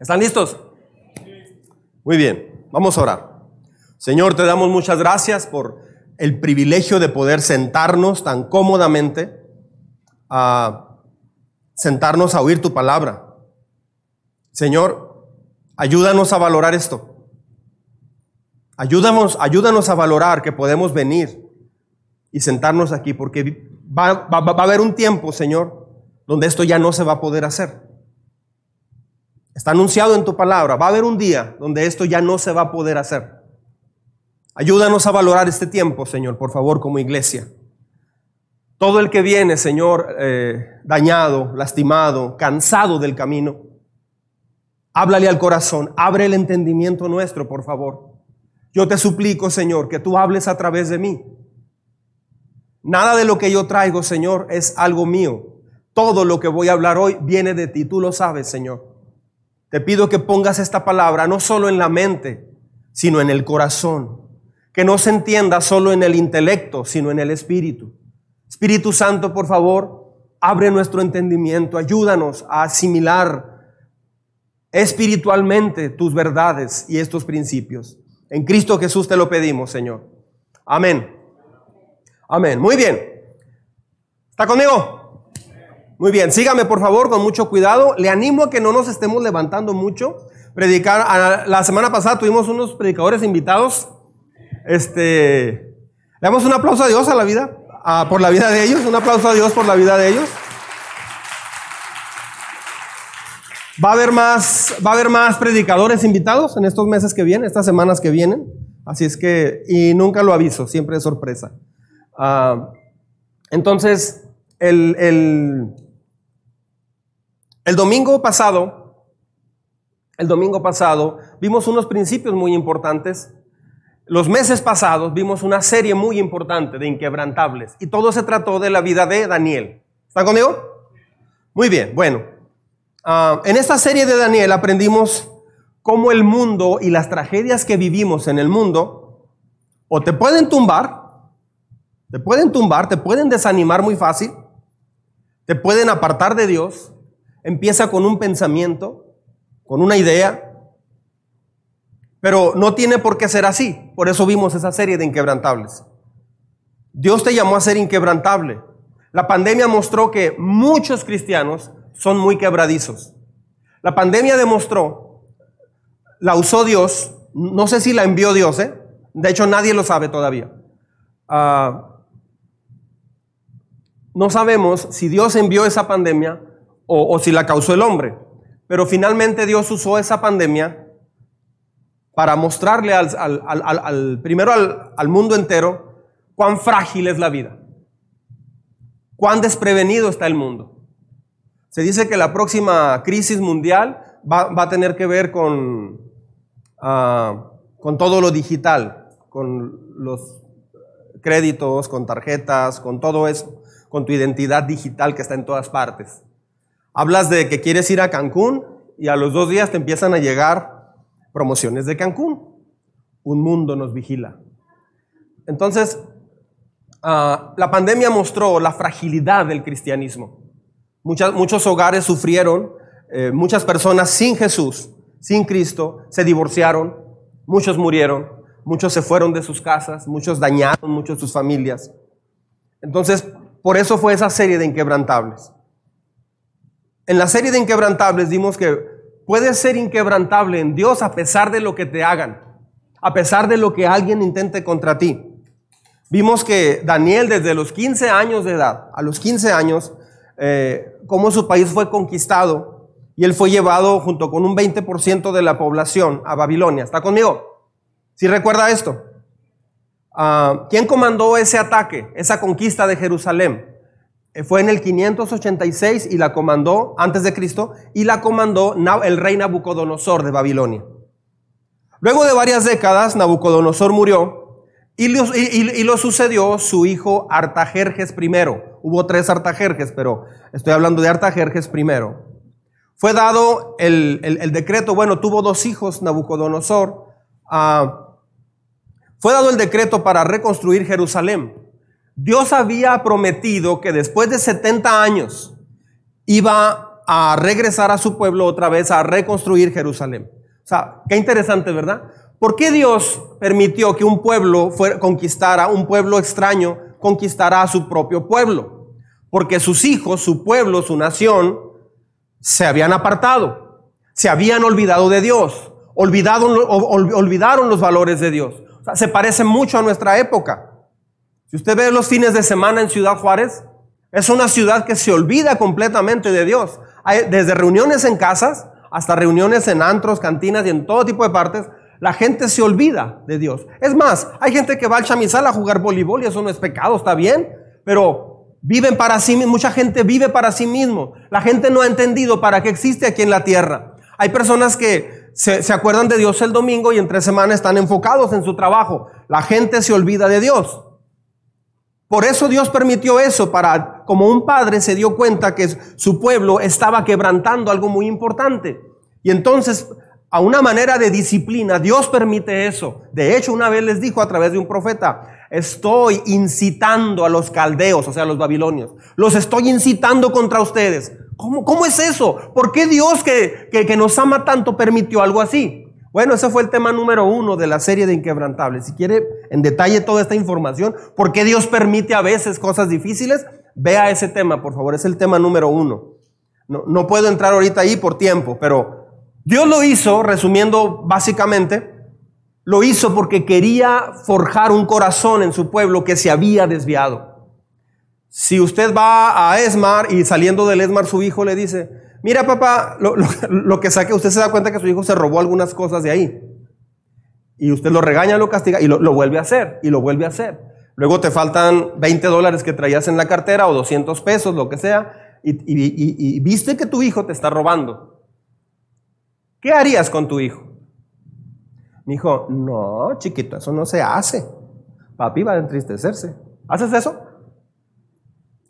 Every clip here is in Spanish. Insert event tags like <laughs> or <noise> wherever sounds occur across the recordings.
¿Están listos? Muy bien, vamos a orar. Señor, te damos muchas gracias por el privilegio de poder sentarnos tan cómodamente a sentarnos a oír tu palabra. Señor, ayúdanos a valorar esto. Ayúdanos, ayúdanos a valorar que podemos venir y sentarnos aquí, porque va, va, va a haber un tiempo, Señor, donde esto ya no se va a poder hacer. Está anunciado en tu palabra. Va a haber un día donde esto ya no se va a poder hacer. Ayúdanos a valorar este tiempo, Señor, por favor, como iglesia. Todo el que viene, Señor, eh, dañado, lastimado, cansado del camino, háblale al corazón, abre el entendimiento nuestro, por favor. Yo te suplico, Señor, que tú hables a través de mí. Nada de lo que yo traigo, Señor, es algo mío. Todo lo que voy a hablar hoy viene de ti, tú lo sabes, Señor. Te pido que pongas esta palabra no solo en la mente, sino en el corazón. Que no se entienda solo en el intelecto, sino en el espíritu. Espíritu Santo, por favor, abre nuestro entendimiento, ayúdanos a asimilar espiritualmente tus verdades y estos principios. En Cristo Jesús te lo pedimos, Señor. Amén. Amén. Muy bien. ¿Está conmigo? Muy bien, sígame por favor con mucho cuidado. Le animo a que no nos estemos levantando mucho. Predicar, la semana pasada tuvimos unos predicadores invitados. Este, le damos un aplauso a Dios a la vida, por la vida de ellos. Un aplauso a Dios por la vida de ellos. Va a haber más, va a haber más predicadores invitados en estos meses que vienen, estas semanas que vienen. Así es que, y nunca lo aviso, siempre es sorpresa. Uh, entonces, el, el el domingo pasado, el domingo pasado vimos unos principios muy importantes. Los meses pasados vimos una serie muy importante de inquebrantables y todo se trató de la vida de Daniel. ¿Están conmigo? Muy bien, bueno. Uh, en esta serie de Daniel aprendimos cómo el mundo y las tragedias que vivimos en el mundo o te pueden tumbar, te pueden tumbar, te pueden desanimar muy fácil, te pueden apartar de Dios empieza con un pensamiento, con una idea, pero no tiene por qué ser así. Por eso vimos esa serie de inquebrantables. Dios te llamó a ser inquebrantable. La pandemia mostró que muchos cristianos son muy quebradizos. La pandemia demostró, la usó Dios, no sé si la envió Dios, ¿eh? de hecho nadie lo sabe todavía. Uh, no sabemos si Dios envió esa pandemia o, si la causó el hombre. Pero finalmente Dios usó esa pandemia para mostrarle al, primero al, mundo entero cuán frágil es la vida, cuán desprevenido está el mundo. Se dice que la próxima crisis mundial va, a tener que ver con, ah, con todo lo digital, con los créditos, con tarjetas, con todo eso, con tu identidad digital que está en todas partes. Hablas de que quieres ir a Cancún y a los dos días te empiezan a llegar promociones de Cancún. Un mundo nos vigila. Entonces, ah, la pandemia mostró la fragilidad del cristianismo. muchos hogares sufrieron, eh, muchas personas sin Jesús, sin Cristo, se divorciaron, muchos murieron, muchos se fueron de sus casas, muchos dañaron, muchos sus familias. Entonces, por eso fue esa serie de inquebrantables. En la serie de inquebrantables dimos que puedes ser inquebrantable en Dios a pesar de lo que te hagan, a pesar de lo que alguien intente contra ti. Vimos que Daniel desde los 15 años de edad, a los 15 años, eh, cómo su país fue conquistado y él fue llevado junto con un 20% de la población a Babilonia. ¿Está conmigo? ¿Sí recuerda esto? Ah, ¿Quién comandó ese ataque, esa conquista de Jerusalén? Eh, fue en el 586 y la comandó, antes de Cristo, y la comandó el rey Nabucodonosor de Babilonia. Luego de varias décadas, Nabucodonosor murió y lo, sucedió su hijo Artajerjes I. Hubo tres Artajerjes, pero estoy hablando de Artajerjes I. Fue dado el, decreto, bueno, tuvo dos hijos Nabucodonosor. Ah, fue dado el decreto para reconstruir Jerusalén. Dios había prometido que después de 70 años iba a regresar a su pueblo otra vez, a reconstruir Jerusalén. O sea, qué interesante, ¿verdad? ¿Por qué Dios permitió que un pueblo fuera, conquistara, un pueblo extraño conquistara a su propio pueblo? Porque sus hijos, su pueblo, su nación, se habían apartado, se habían olvidado de Dios, olvidaron los valores de Dios. O sea, se parece mucho a nuestra época. Si usted ve los fines de semana en Ciudad Juárez, es una ciudad que se olvida completamente de Dios. Desde reuniones en casas hasta reuniones en antros, cantinas y en todo tipo de partes, la gente se olvida de Dios. Es más, hay gente que va al chamizal a jugar voleibol y eso no es pecado, está bien, pero viven para sí mismo, mucha gente vive para sí mismo. La gente no ha entendido para qué existe aquí en la tierra. Hay personas que se, se acuerdan de Dios el domingo y en tres semanas están enfocados en su trabajo. La gente se olvida de Dios. Por eso Dios permitió eso para, como un padre se dio cuenta que su pueblo estaba quebrantando algo muy importante. Y entonces, a una manera de disciplina, Dios permite eso. De hecho, una vez les dijo a través de un profeta, estoy incitando a los caldeos, o sea, a los babilonios. Los estoy incitando contra ustedes. ¿Cómo, cómo es eso? ¿Por qué Dios que, que, que nos ama tanto permitió algo así? Bueno, ese fue el tema número uno de la serie de Inquebrantables. Si quiere en detalle toda esta información, ¿por qué Dios permite a veces cosas difíciles? Vea ese tema, por favor, es el tema número uno. No, puedo entrar ahorita ahí por tiempo, pero Dios lo hizo, resumiendo básicamente, lo hizo porque quería forjar un corazón en su pueblo que se había desviado. Si usted va a Esmar y saliendo del Esmar su hijo le dice, Mira, papá, lo, que saque, usted se da cuenta que su hijo se robó algunas cosas de ahí. Y usted lo regaña, lo castiga y lo, vuelve a hacer, y lo vuelve a hacer. Luego te faltan 20 dólares que traías en la cartera o 200 pesos, lo que sea, y, y viste que tu hijo te está robando. ¿Qué harías con tu hijo? Mi hijo, no, chiquito, eso no se hace. Papi va a entristecerse. ¿Haces eso?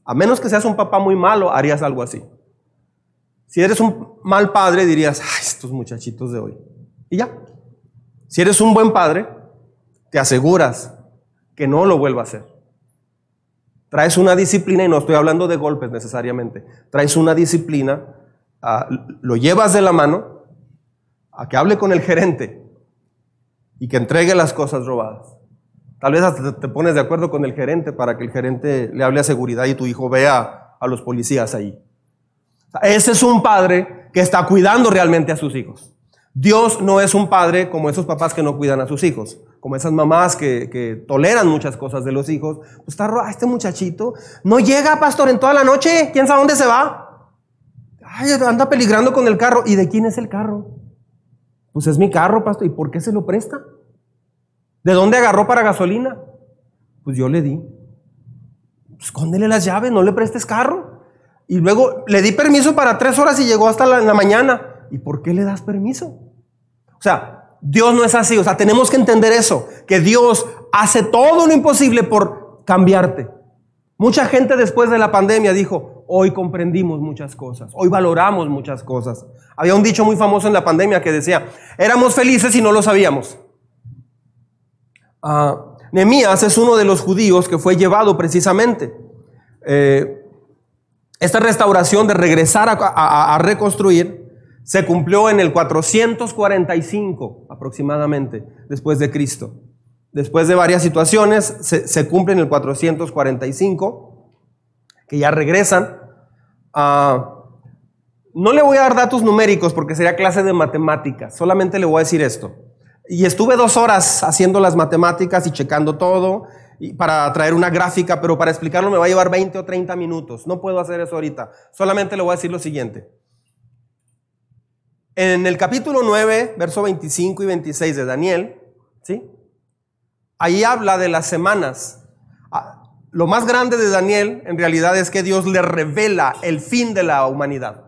A menos que seas un papá muy malo, harías algo así. Si eres un mal padre, dirías, ay, estos muchachitos de hoy. Y ya. Si eres un buen padre, te aseguras que no lo vuelva a hacer. Traes una disciplina, y no estoy hablando de golpes necesariamente, traes una disciplina, ah, lo llevas de la mano a que hable con el gerente y que entregue las cosas robadas. Tal vez hasta te pones de acuerdo con el gerente para que el gerente le hable a seguridad y tu hijo vea a los policías ahí. Ese es un padre que está cuidando realmente a sus hijos. Dios no es un padre como esos papás que no cuidan a sus hijos, como esas mamás que, toleran muchas cosas de los hijos. Pues está este muchachito no llega, pastor, en toda la noche. ¿Quién sabe dónde se va? Ay, anda peligrando con el carro. ¿Y de quién es el carro? Pues es mi carro, pastor. ¿Y por qué se lo presta? ¿De dónde agarró para gasolina? Pues yo le di. Escóndele las llaves, no le prestes carro. Y luego le di permiso para tres horas y llegó hasta la, mañana. ¿Y por qué le das permiso? O sea, Dios no es así. O sea, tenemos que entender eso, que Dios hace todo lo imposible por cambiarte. Mucha gente después de la pandemia dijo, hoy comprendimos muchas cosas, hoy valoramos muchas cosas. Había un dicho muy famoso en la pandemia que decía, éramos felices y no lo sabíamos. Uh, es uno de los judíos que fue llevado precisamente. Eh, esta restauración de regresar a, reconstruir se cumplió en el 445 aproximadamente después de Cristo. Después de varias situaciones se, cumple en el 445 que ya regresan. Ah, no le voy a dar datos numéricos porque sería clase de matemáticas, solamente le voy a decir esto. Y estuve dos horas haciendo las matemáticas y checando todo para traer una gráfica, pero para explicarlo me va a llevar 20 o 30 minutos. No puedo hacer eso ahorita. Solamente le voy a decir lo siguiente. En el capítulo 9, verso 25 y 26 de Daniel, ¿sí? Ahí habla de las semanas. Ah, lo más grande de Daniel en realidad es que Dios le revela el fin de la humanidad.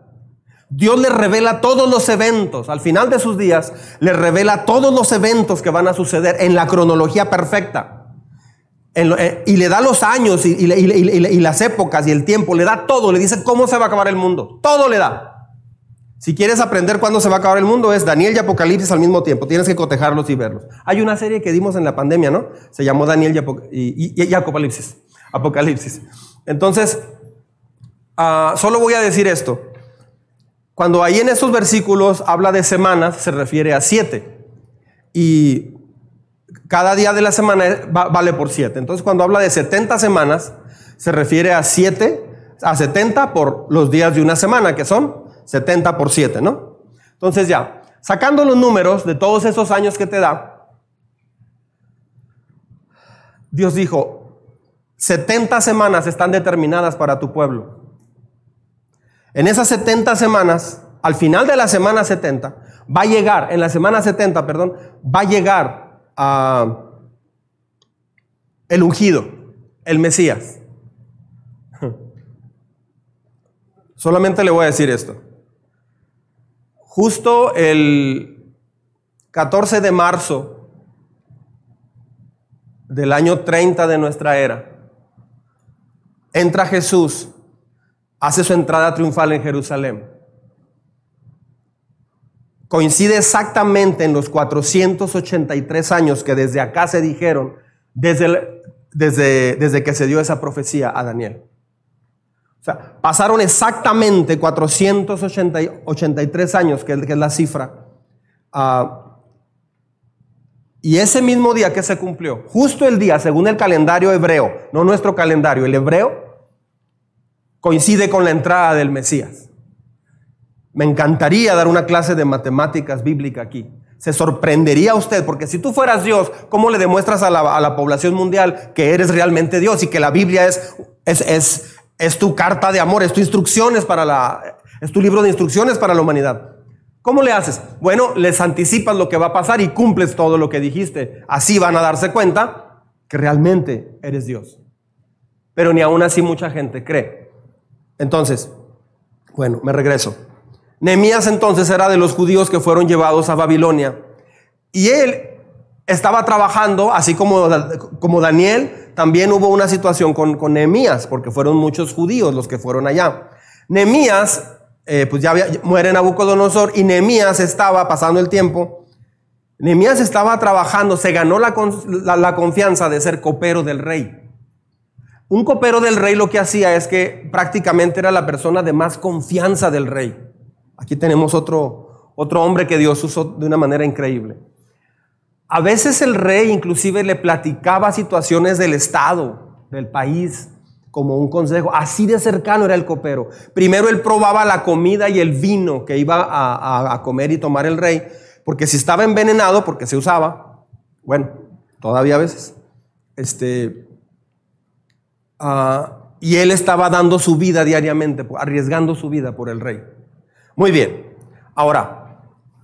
Dios le revela todos los eventos. Al final de sus días, le revela todos los eventos que van a suceder en la cronología perfecta. Eh, y le da los años y, las épocas y el tiempo, le da todo, le dice cómo se va a acabar el mundo, todo le da. Si quieres aprender cuándo se va a acabar el mundo, es Daniel y Apocalipsis al mismo tiempo, tienes que cotejarlos y verlos. Hay una serie que dimos en la pandemia, ¿no? Se llamó Daniel y, Apocalipsis. Apocalipsis. Entonces, ah, solo voy a decir esto. Cuando ahí en esos versículos habla de semanas, se refiere a siete. Y cada día de la semana vale por siete. Entonces cuando habla de 70 semanas, se refiere a siete, a 70 por los días de una semana, que son 70 por siete, ¿no? Entonces ya, sacando los números de todos esos años que te da, Dios dijo, 70 semanas están determinadas para tu pueblo. En esas 70 semanas, al final de la semana 70, va a llegar, en la semana 70, perdón, va a llegar el ungido, el Mesías. Solamente le voy a decir esto. Justo el 14 de marzo del año 30 de nuestra era, entra Jesús hace su entrada triunfal en Jerusalén. Coincide exactamente en los 483 años que desde acá se dijeron, desde, desde, desde que se dio esa profecía a Daniel. O sea, pasaron exactamente 483 años, que es la cifra. Ah, y ese mismo día que se cumplió, justo el día, según el calendario hebreo, no nuestro calendario, el hebreo, coincide con la entrada del Mesías. Me encantaría dar una clase de matemáticas bíblica aquí. Se sorprendería usted, porque si tú fueras Dios, ¿cómo le demuestras a la, población mundial que eres realmente Dios y que la Biblia es, es, es, es tu carta de amor, es tu instrucciones para la, es tu libro de instrucciones para la humanidad? ¿Cómo le haces? Bueno, les anticipas lo que va a pasar y cumples todo lo que dijiste. Así van a darse cuenta que realmente eres Dios. Pero ni aún así mucha gente cree. Entonces, bueno, me regreso. Nehemías entonces era de los judíos que fueron llevados a Babilonia. Y él estaba trabajando, así como, como Daniel, también hubo una situación con, con Nehemías, porque fueron muchos judíos los que fueron allá. Nehemías, eh, pues ya había, muere Nabucodonosor y Nehemías estaba pasando el tiempo. Nehemías estaba trabajando, se ganó la, la confianza de ser copero del rey. Un copero del rey lo que hacía es que prácticamente era la persona de más confianza del rey. Aquí tenemos otro, otro hombre que Dios usó de una manera increíble. A veces el rey inclusive le platicaba situaciones del Estado, del país, como un consejo. Así de cercano era el copero. Primero él probaba la comida y el vino que iba a, comer y tomar el rey, porque si estaba envenenado, porque se usaba, bueno, todavía a veces, este, Ah, y él estaba dando su vida diariamente, arriesgando su vida por el rey. Muy bien. Ahora,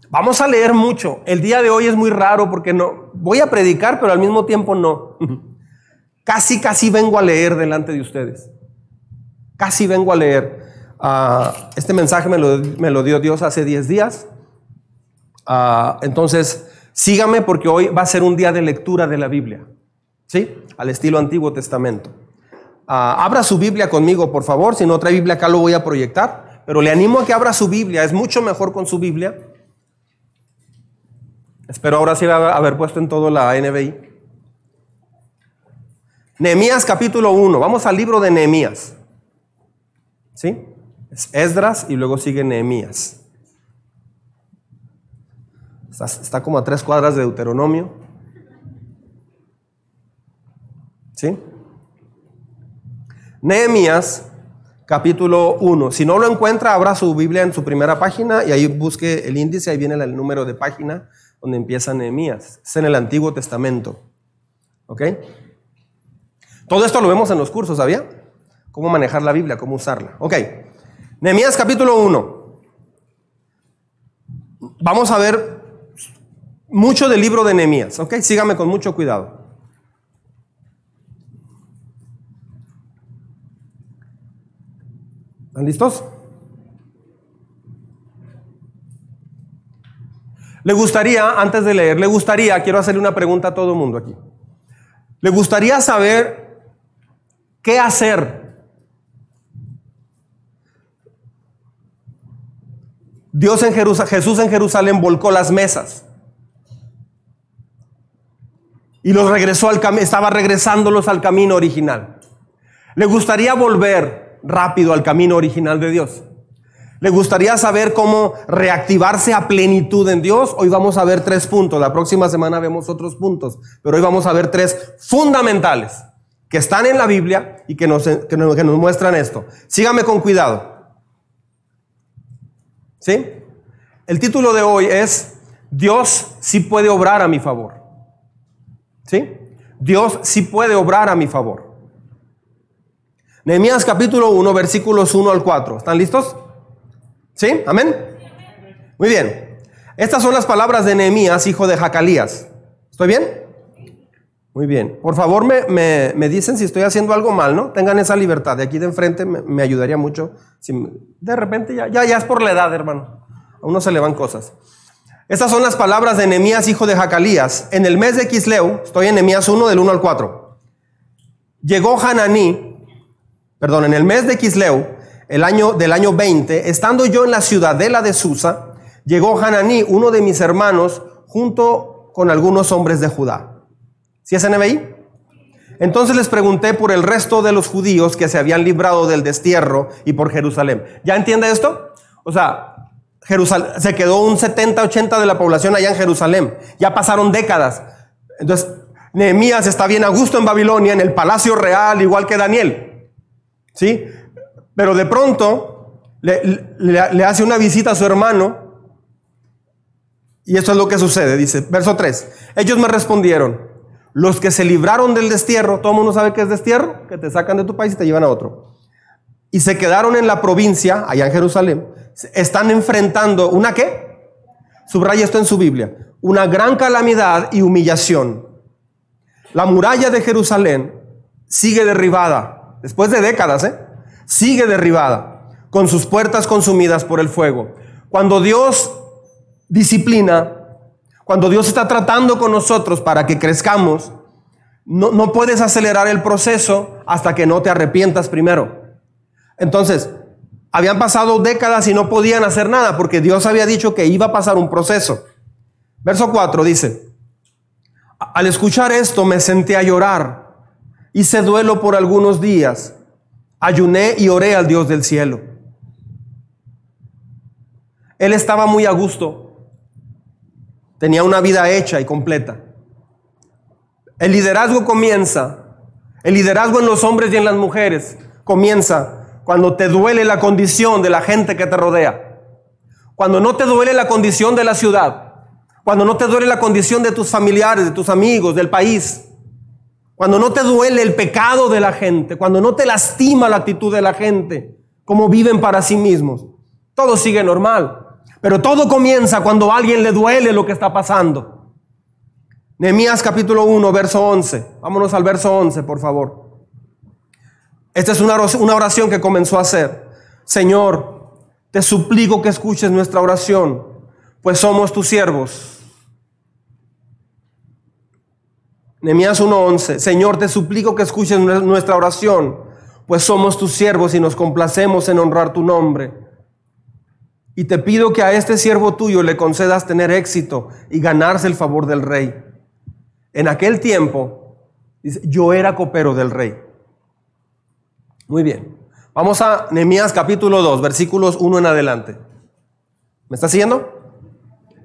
vamos a leer mucho. El día de hoy es muy raro porque no voy a predicar, pero al mismo tiempo no. <laughs> Casi, casi vengo a leer delante de ustedes. Casi vengo a leer. Ah, este mensaje me lo, dio Dios hace 10 días. Ah, entonces, sígame porque hoy va a ser un día de lectura de la Biblia. ¿Sí? Al estilo Antiguo Testamento. Ah, abra su Biblia conmigo, por favor. Si no trae Biblia acá lo voy a proyectar. Pero le animo a que abra su Biblia. Es mucho mejor con su Biblia. Espero ahora sí haber puesto en todo la NBI. Nehemías capítulo 1. Vamos al libro de Nehemías. ¿Sí? Es Esdras y luego sigue Nehemías. Está, está como a tres cuadras de Deuteronomio. ¿Sí? Nehemías capítulo 1. Si no lo encuentra, abra su Biblia en su primera página y ahí busque el índice, ahí viene el número de página donde empieza Nehemías. Es en el Antiguo Testamento. ¿Ok? Todo esto lo vemos en los cursos, ¿sabía? Cómo manejar la Biblia, cómo usarla. Ok. Nehemías capítulo 1. Vamos a ver mucho del libro de Nehemías. ¿Ok? Sígame con mucho cuidado. ¿Están listos? Le gustaría, antes de leer, le gustaría, quiero hacerle una pregunta a todo el mundo aquí. Le gustaría saber qué hacer. Dios en Jerusalén, Jesús en Jerusalén volcó las mesas y los regresó al camino, estaba regresándolos al camino original. Le gustaría volver rápido al camino original de Dios. ¿Le gustaría saber cómo reactivarse a plenitud en Dios? Hoy vamos a ver tres puntos. La próxima semana vemos otros puntos. Pero hoy vamos a ver tres fundamentales que están en la Biblia y que nos, que nos, muestran esto. Sígame con cuidado. ¿Sí? El título de hoy es Dios sí puede obrar a mi favor. ¿Sí? Dios sí puede obrar a mi favor. Nehemías capítulo 1, versículos 1 al 4. ¿Están listos? ¿Sí? ¿Amén? Muy bien. Estas son las palabras de Nehemías, hijo de Jacalías. ¿Estoy bien? Muy bien. Por favor, me, me, dicen si estoy haciendo algo mal, ¿no? Tengan esa libertad. De aquí de enfrente me, ayudaría mucho. Si de repente ya, ya, es por la edad, hermano. A uno se le van cosas. Estas son las palabras de Nehemías, hijo de Jacalías. En el mes de Quisleu, estoy en Nehemías 1, del 1 al 4. Llegó Hananí, perdón, en el mes de Quisleu, el año, del año 20, estando yo en la ciudadela de Susa, llegó Hananí, uno de mis hermanos, junto con algunos hombres de Judá. ¿Sí es NBI? Entonces les pregunté por el resto de los judíos que se habían librado del destierro y por Jerusalén. ¿Ya entiende esto? O sea, Jerusalén, se quedó un 70, 80 de la población allá en Jerusalén. Ya pasaron décadas. Entonces, Nehemías está bien a gusto en Babilonia, en el palacio real, igual que Daniel. ¿Sí? Pero de pronto le, hace una visita a su hermano y eso es lo que sucede. Dice, verso 3, ellos me respondieron, los que se libraron del destierro, todo el mundo sabe que es destierro, que te sacan de tu país y te llevan a otro. Y se quedaron en la provincia, allá en Jerusalén, están enfrentando una qué? Subraya esto en su Biblia, una gran calamidad y humillación. La muralla de Jerusalén sigue derribada, después de décadas, ¿eh? sigue derribada, con sus puertas consumidas por el fuego. Cuando Dios disciplina, cuando Dios está tratando con nosotros para que crezcamos, no, no puedes acelerar el proceso hasta que no te arrepientas primero. Entonces, habían pasado décadas y no podían hacer nada porque Dios había dicho que iba a pasar un proceso. Verso 4 dice, al escuchar esto me senté a llorar, hice duelo por algunos días Ayuné y oré al Dios del cielo. Él estaba muy a gusto. Tenía una vida hecha y completa. El liderazgo comienza, el liderazgo en los hombres y en las mujeres comienza cuando te duele la condición de la gente que te rodea. Cuando no te duele la condición de la ciudad. Cuando no te duele la condición de tus familiares, de tus amigos, del país cuando no te duele el pecado de la gente, cuando no te lastima la actitud de la gente, como viven para sí mismos, todo sigue normal. Pero todo comienza cuando a alguien le duele lo que está pasando. Nehemías capítulo 1, verso 11. Vámonos al verso 11, por favor. Esta es una oración que comenzó a hacer. Señor, te suplico que escuches nuestra oración, pues somos tus siervos Nehemías 1:11, Señor, te suplico que escuches nuestra oración, pues somos tus siervos y nos complacemos en honrar tu nombre. Y te pido que a este siervo tuyo le concedas tener éxito y ganarse el favor del rey. En aquel tiempo, dice, yo era copero del rey. Muy bien. Vamos a Nehemías capítulo 2, versículos 1 en adelante. ¿Me está siguiendo?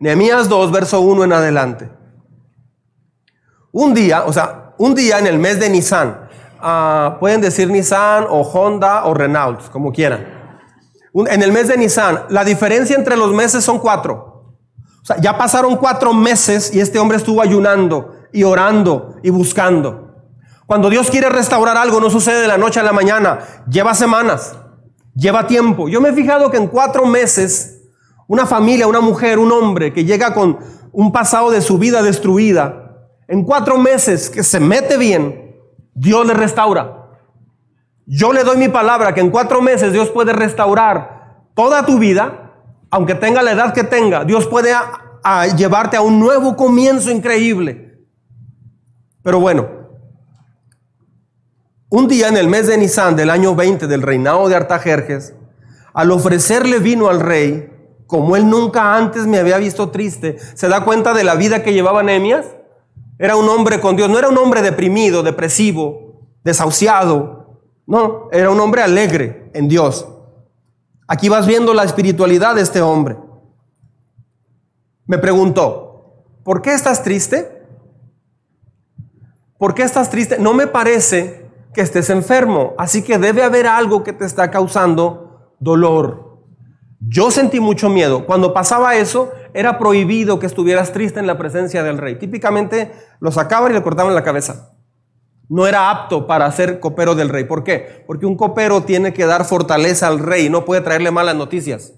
Nehemías 2, verso 1 en adelante. Un día, o sea, un día en el mes de Nissan, ah, pueden decir Nissan o Honda o Renault, como quieran. en el mes de Nissan, la diferencia entre los meses son cuatro. O sea, ya pasaron cuatro meses y este hombre estuvo ayunando y orando y buscando. Cuando Dios quiere restaurar algo, no sucede de la noche a la mañana, lleva semanas, lleva tiempo. Yo me he fijado que en cuatro meses, una familia, una mujer, un hombre que llega con un pasado de su vida destruida, en cuatro meses que se mete bien, Dios le restaura. Yo le doy mi palabra que en cuatro meses Dios puede restaurar toda tu vida, aunque tenga la edad que tenga. Dios puede llevarte a un nuevo comienzo increíble. Pero bueno, un día en el mes de Nisan del año 20 del reinado de Artajerjes, al ofrecerle vino al rey, como él nunca antes me había visto triste, ¿se da cuenta de la vida que llevaba Nehemías? Era un hombre con Dios, no era un hombre deprimido, depresivo, desahuciado. No, era un hombre alegre en Dios. Aquí vas viendo la espiritualidad de este hombre. Me preguntó, ¿por qué estás triste? ¿Por qué estás triste? No me parece que estés enfermo, así que debe haber algo que te está causando dolor. Yo sentí mucho miedo. Cuando pasaba eso, era prohibido que estuvieras triste en la presencia del rey. Típicamente lo sacaban y le cortaban la cabeza. No era apto para ser copero del rey. ¿Por qué? Porque un copero tiene que dar fortaleza al rey, no puede traerle malas noticias.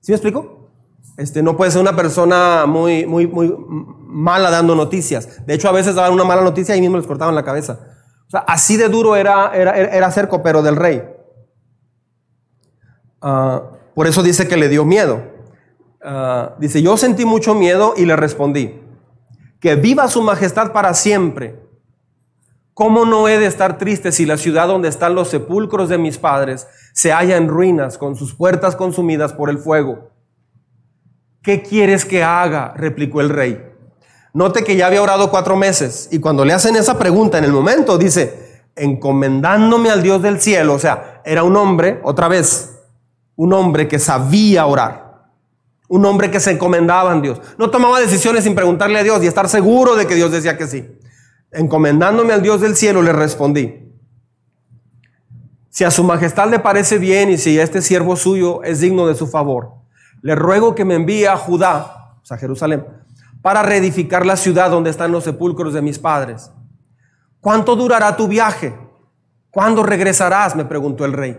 ¿Sí me explico? Este, no puede ser una persona muy, muy, muy mala dando noticias. De hecho, a veces daban una mala noticia y mismo les cortaban la cabeza. O sea, así de duro era, era, era ser copero del rey. Ah, por eso dice que le dio miedo. Ah, dice, yo sentí mucho miedo y le respondí, que viva su majestad para siempre. ¿Cómo no he de estar triste si la ciudad donde están los sepulcros de mis padres se halla en ruinas, con sus puertas consumidas por el fuego? ¿Qué quieres que haga? replicó el rey. Note que ya había orado cuatro meses y cuando le hacen esa pregunta en el momento dice, encomendándome al Dios del cielo, o sea, era un hombre, otra vez, un hombre que sabía orar, un hombre que se encomendaba a Dios, no tomaba decisiones sin preguntarle a Dios y estar seguro de que Dios decía que sí. Encomendándome al Dios del cielo le respondí, si a su majestad le parece bien y si este siervo suyo es digno de su favor, le ruego que me envíe a Judá, o sea, Jerusalén, para reedificar la ciudad donde están los sepulcros de mis padres. ¿Cuánto durará tu viaje? ¿Cuándo regresarás? me preguntó el rey,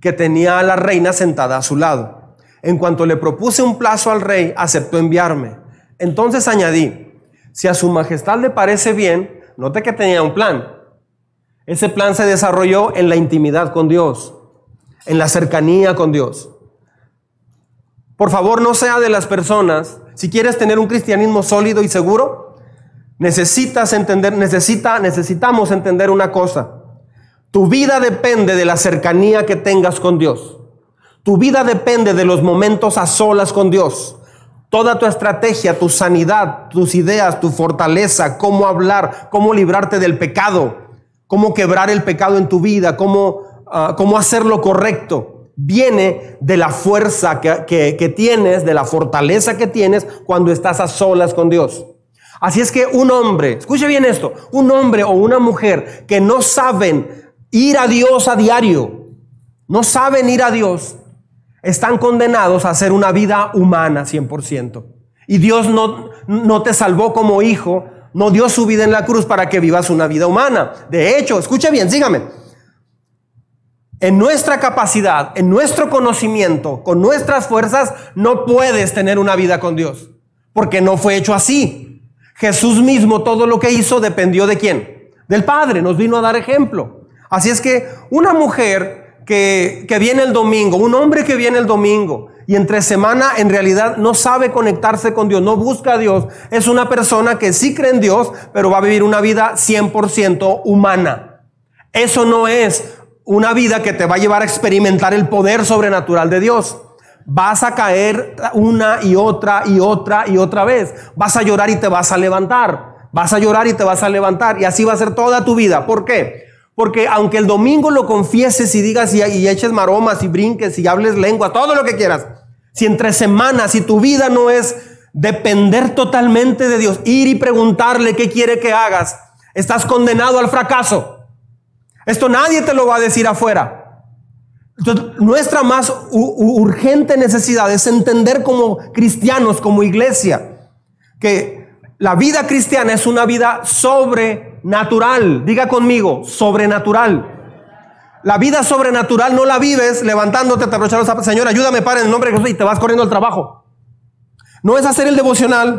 que tenía a la reina sentada a su lado. En cuanto le propuse un plazo al rey, aceptó enviarme. Entonces añadí, si a su majestad le parece bien, note que tenía un plan. Ese plan se desarrolló en la intimidad con Dios, en la cercanía con Dios. Por favor, no sea de las personas, si quieres tener un cristianismo sólido y seguro, necesitas entender, necesita, necesitamos entender una cosa. Tu vida depende de la cercanía que tengas con Dios. Tu vida depende de los momentos a solas con Dios. Toda tu estrategia, tu sanidad, tus ideas, tu fortaleza, cómo hablar, cómo librarte del pecado, cómo quebrar el pecado en tu vida, cómo, uh, cómo hacer lo correcto viene de la fuerza que, tienes, de la fortaleza que tienes cuando estás a solas con Dios. Así es que un hombre, escuche bien esto, un hombre o una mujer que no saben ir a Dios a diario, no saben ir a Dios, están condenados a hacer una vida humana 100%. Y Dios no, no te salvó como hijo, no dio su vida en la cruz para que vivas una vida humana. De hecho, escuche bien, sígame en nuestra capacidad, en nuestro conocimiento, con nuestras fuerzas, no puedes tener una vida con Dios, porque no fue hecho así. Jesús mismo todo lo que hizo dependió de quién? Del Padre, nos vino a dar ejemplo. Así es que una mujer que, que viene el domingo, un hombre que viene el domingo y entre semana en realidad no sabe conectarse con Dios, no busca a Dios, es una persona que sí cree en Dios, pero va a vivir una vida 100% humana. Eso no es una vida que te va a llevar a experimentar el poder sobrenatural de Dios. Vas a caer una y otra y otra y otra vez. Vas a llorar y te vas a levantar. Vas a llorar y te vas a levantar. Y así va a ser toda tu vida. ¿Por qué? Porque aunque el domingo lo confieses y digas y, y eches maromas y brinques y hables lengua, todo lo que quieras. Si entre semanas, si tu vida no es depender totalmente de Dios, ir y preguntarle qué quiere que hagas, estás condenado al fracaso. Esto nadie te lo va a decir afuera. nuestra más urgente necesidad es entender como cristianos, como iglesia, que la vida cristiana es una vida sobrenatural. Diga conmigo, sobrenatural. La vida sobrenatural no la vives levantándote, te aprochando, Señor, ayúdame para en el nombre de Jesús y te vas corriendo al trabajo. No es hacer el devocional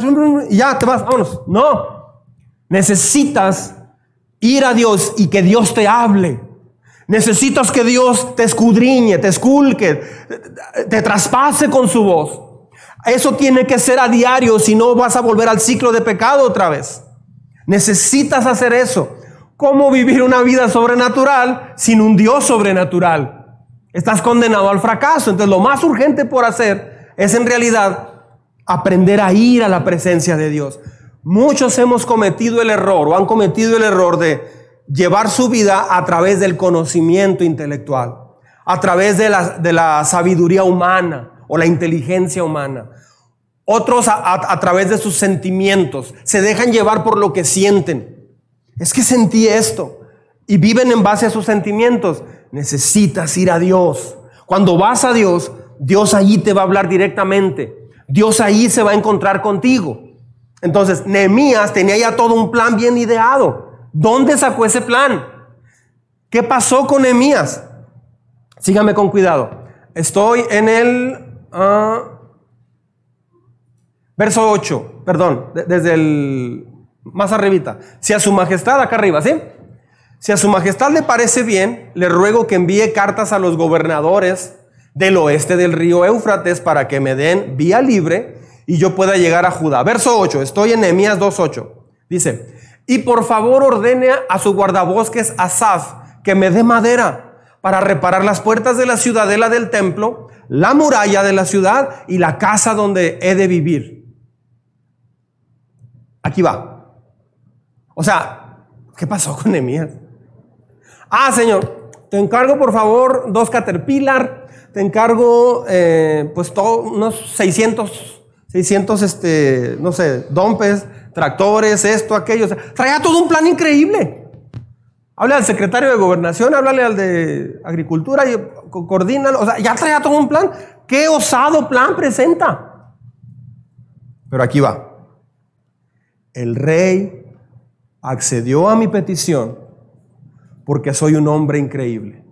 y ya te vas, vámonos. No. Necesitas ir a Dios y que Dios te hable. Necesitas que Dios te escudriñe, te esculque, te traspase con su voz. Eso tiene que ser a diario, si no vas a volver al ciclo de pecado otra vez. Necesitas hacer eso. ¿Cómo vivir una vida sobrenatural sin un Dios sobrenatural? Estás condenado al fracaso. Entonces lo más urgente por hacer es en realidad aprender a ir a la presencia de Dios. Muchos hemos cometido el error o han cometido el error de llevar su vida a través del conocimiento intelectual. a través de la, de la sabiduría humana o la inteligencia humana. Otros a, través de sus sentimientos. Se dejan llevar por lo que sienten. Es que sentí esto. Y viven en base a sus sentimientos. Necesitas ir a Dios. Cuando vas a Dios, Dios ahí te va a hablar directamente. Dios ahí se va a encontrar contigo. Entonces, Nehemías tenía ya todo un plan bien ideado. ¿Dónde sacó ese plan? ¿Qué pasó con Nehemías? Sígame con cuidado. Estoy en el ah, verso 8, perdón, desde el más arribita. Si a su majestad, acá arriba, ¿sí? Si a su majestad le parece bien, le ruego que envíe cartas a los gobernadores del oeste del río Éufrates para que me den vía libre y yo pueda llegar a Judá. Verso 8, estoy en Nehemías 2.8. Dice, y por favor ordene a su guardabosques Asaf que me dé madera para reparar las puertas de la ciudadela del templo, la muralla de la ciudad y la casa donde he de vivir. Aquí va. O sea, ¿qué pasó con Nehemías? Ah, Señor, te encargo por favor dos Caterpillar te encargo, eh, pues, todo, unos 600, 600, este, no sé, dompes, tractores, esto, aquello. traía todo un plan increíble. Habla al secretario de gobernación, háblale al de agricultura y coordínalo. O sea, ya traía todo un plan. ¿Qué osado plan presenta? Pero aquí va. El rey accedió a mi petición porque soy un hombre increíble.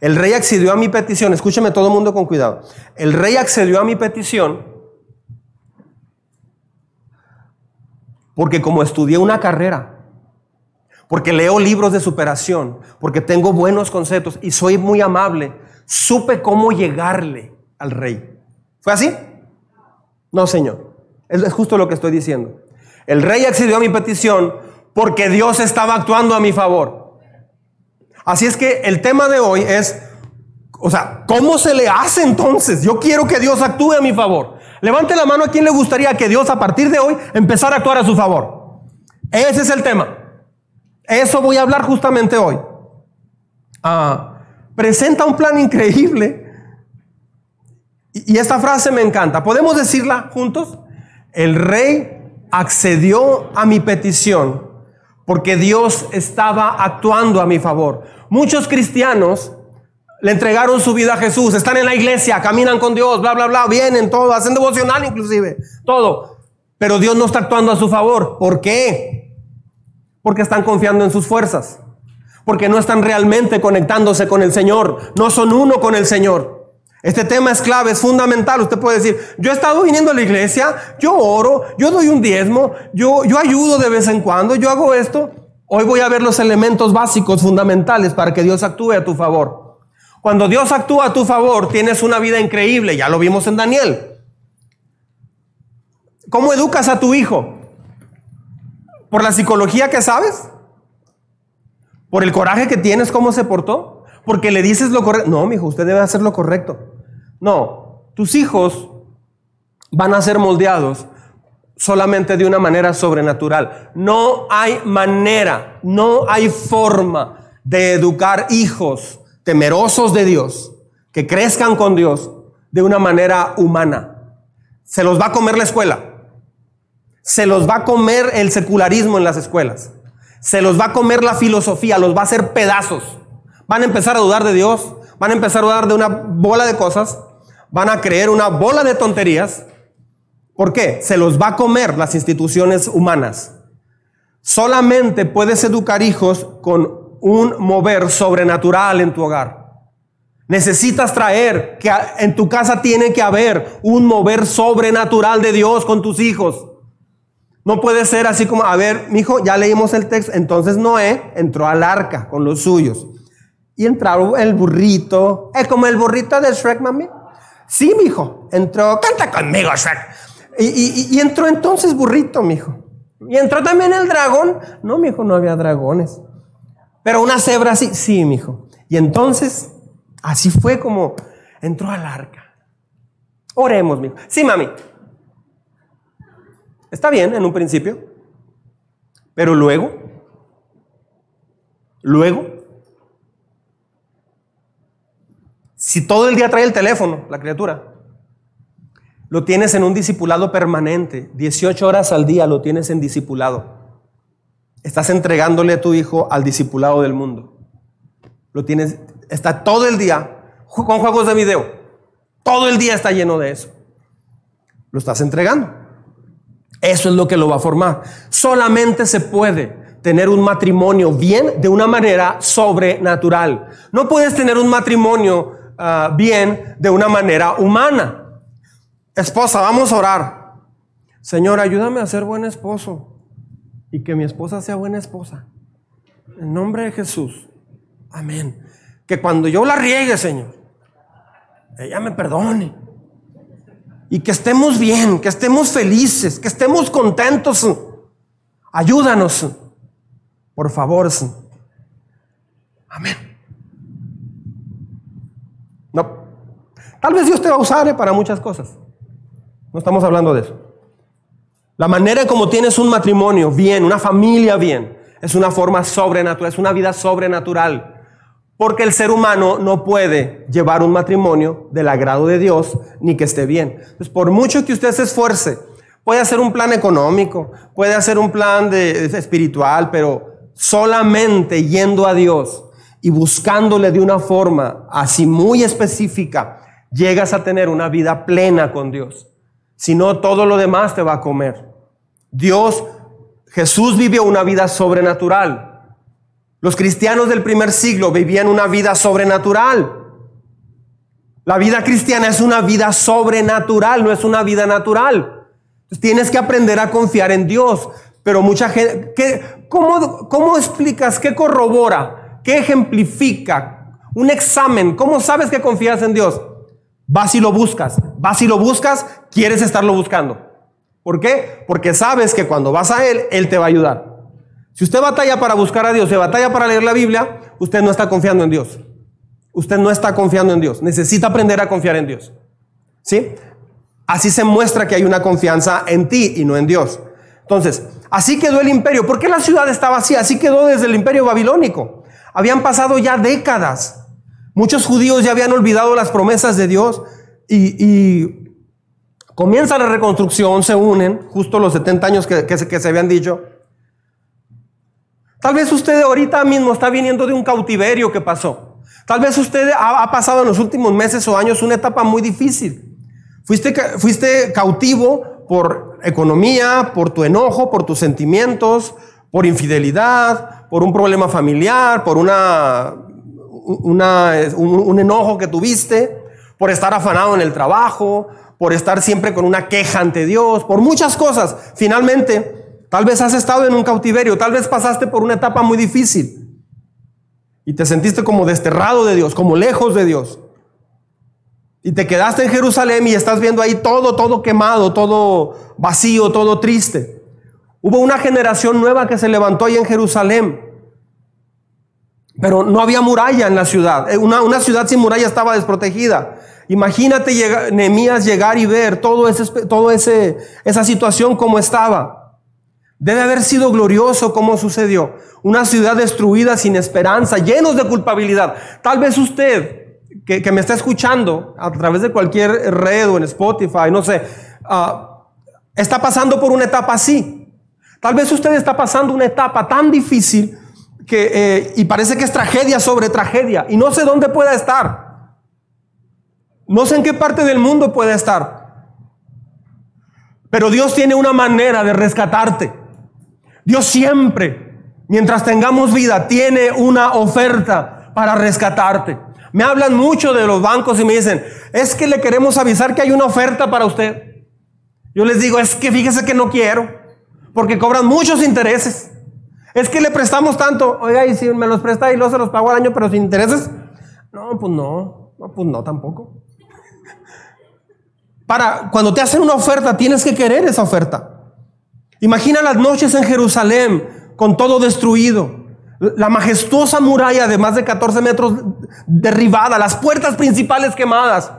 El rey accedió a mi petición, escúcheme todo el mundo con cuidado. El rey accedió a mi petición porque como estudié una carrera, porque leo libros de superación, porque tengo buenos conceptos y soy muy amable, supe cómo llegarle al rey. ¿Fue así? No, Señor. Es justo lo que estoy diciendo. El rey accedió a mi petición porque Dios estaba actuando a mi favor. Así es que el tema de hoy es, o sea, ¿cómo se le hace entonces? Yo quiero que Dios actúe a mi favor. Levante la mano a quien le gustaría que Dios a partir de hoy empezara a actuar a su favor. Ese es el tema. Eso voy a hablar justamente hoy. Ah, presenta un plan increíble. Y esta frase me encanta. ¿Podemos decirla juntos? El rey accedió a mi petición porque Dios estaba actuando a mi favor. Muchos cristianos le entregaron su vida a Jesús, están en la iglesia, caminan con Dios, bla, bla, bla, vienen todo, hacen devocional inclusive, todo. Pero Dios no está actuando a su favor. ¿Por qué? Porque están confiando en sus fuerzas. Porque no están realmente conectándose con el Señor. No son uno con el Señor. Este tema es clave, es fundamental. Usted puede decir, yo he estado viniendo a la iglesia, yo oro, yo doy un diezmo, yo, yo ayudo de vez en cuando, yo hago esto. Hoy voy a ver los elementos básicos, fundamentales para que Dios actúe a tu favor. Cuando Dios actúa a tu favor, tienes una vida increíble, ya lo vimos en Daniel. ¿Cómo educas a tu hijo? ¿Por la psicología que sabes? ¿Por el coraje que tienes, cómo se portó? Porque le dices lo correcto. No, mi hijo, usted debe hacer lo correcto. No, tus hijos van a ser moldeados solamente de una manera sobrenatural. No hay manera, no hay forma de educar hijos temerosos de Dios, que crezcan con Dios de una manera humana. Se los va a comer la escuela. Se los va a comer el secularismo en las escuelas. Se los va a comer la filosofía, los va a hacer pedazos. Van a empezar a dudar de Dios, van a empezar a dudar de una bola de cosas van a creer una bola de tonterías. ¿Por qué? Se los va a comer las instituciones humanas. Solamente puedes educar hijos con un mover sobrenatural en tu hogar. Necesitas traer que en tu casa tiene que haber un mover sobrenatural de Dios con tus hijos. No puede ser así como, a ver, mi hijo, ya leímos el texto. Entonces Noé entró al arca con los suyos. Y entraron el burrito. Es como el burrito de Shrek, mami. Sí, mijo. Entró, canta conmigo, Shrek. Y, entró entonces burrito, mijo. Y entró también el dragón. No, mijo, no había dragones. Pero una cebra sí, sí, mijo. Y entonces, así fue como entró al arca. Oremos, mijo. Sí, mami. Está bien en un principio. Pero luego, luego, Si todo el día trae el teléfono, la criatura, lo tienes en un discipulado permanente. 18 horas al día lo tienes en discipulado. Estás entregándole a tu hijo al discipulado del mundo. Lo tienes, está todo el día con juegos de video. Todo el día está lleno de eso. Lo estás entregando. Eso es lo que lo va a formar. Solamente se puede tener un matrimonio bien de una manera sobrenatural. No puedes tener un matrimonio ah, bien de una manera humana. Esposa, vamos a orar. Señor, ayúdame a ser buen esposo y que mi esposa sea buena esposa. En nombre de Jesús. Amén. Que cuando yo la riegue, Señor, ella me perdone. Y que estemos bien, que estemos felices, que estemos contentos. Ayúdanos, por favor. Amén. No. Tal vez Dios te va a usar eh, para muchas cosas. No estamos hablando de eso. La manera como tienes un matrimonio bien, una familia bien, es una forma sobrenatural, es una vida sobrenatural. Porque el ser humano no puede llevar un matrimonio del agrado de Dios ni que esté bien. Por mucho que usted se esfuerce, puede hacer un plan económico, puede hacer un plan espiritual, pero solamente yendo a Dios y buscándole de una forma así muy específica, llegas a tener una vida plena con Dios. Si no, todo lo demás te va a comer. Dios, Jesús vivió una vida sobrenatural. Los cristianos del primer siglo vivían una vida sobrenatural. La vida cristiana es una vida sobrenatural, no es una vida natural. tienes que aprender a confiar en Dios. Pero mucha gente, ¿qué, cómo, ¿cómo explicas, qué corrobora, qué ejemplifica un examen? ¿Cómo sabes que confías en Dios? Vas y lo buscas. Vas y lo buscas, quieres estarlo buscando. ¿Por qué? Porque sabes que cuando vas a Él, Él te va a ayudar. Si usted batalla para buscar a Dios, se batalla para leer la Biblia, usted no está confiando en Dios. Usted no está confiando en Dios. Necesita aprender a confiar en Dios. ¿Sí? Así se muestra que hay una confianza en ti y no en Dios. Entonces, así quedó el imperio. ¿Por qué la ciudad estaba así? Así quedó desde el imperio babilónico. Habían pasado ya décadas. Muchos judíos ya habían olvidado las promesas de Dios y, comienza la reconstrucción, se unen, justo los 70 años que, se habían dicho. Tal vez usted ahorita mismo está viniendo de un cautiverio que pasó. Tal vez usted ha, pasado en los últimos meses o años una etapa muy difícil. Fuiste, fuiste cautivo por economía, por tu enojo, por tus sentimientos, por infidelidad, por un problema familiar, por una un, enojo que tuviste, por estar afanado en el trabajo, por estar siempre con una queja ante Dios, por muchas cosas. Finalmente, tal vez has estado en un cautiverio, tal vez pasaste por una etapa muy difícil y te sentiste como desterrado de Dios, como lejos de Dios. Y te quedaste en Jerusalén y estás viendo ahí todo, todo quemado, todo vacío, todo triste. Hubo una generación nueva que se levantó ahí en Jerusalén pero no había muralla en la ciudad. Eh, una, una ciudad sin muralla estaba desprotegida. Imagínate Nehemías llegar y ver todo ese, todo esa situación como estaba. Debe haber sido glorioso como sucedió. Una ciudad destruida sin esperanza, llenos de culpabilidad. Tal vez usted, que, que me está escuchando a través de cualquier red o en Spotify, no sé, ah, está pasando por una etapa así. Tal vez usted está pasando una etapa tan difícil que, eh, y parece que es tragedia sobre tragedia, y no sé dónde pueda estar. No sé en qué parte del mundo puede estar. Pero Dios tiene una manera de rescatarte. Dios siempre, mientras tengamos vida, tiene una oferta para rescatarte. Me hablan mucho de los bancos y me dicen, es que le queremos avisar que hay una oferta para usted. Yo les digo, es que fíjese que no quiero, porque cobran muchos intereses. Es que le prestamos tanto. Oiga, y si me los presta y luego se los pago al año, pero sin intereses. No, pues no. No, pues no tampoco. <laughs> Para cuando te hacen una oferta, tienes que querer esa oferta. Imagina las noches en Jerusalén con todo destruido. La majestuosa muralla de más de 14 metros derribada, las puertas principales quemadas.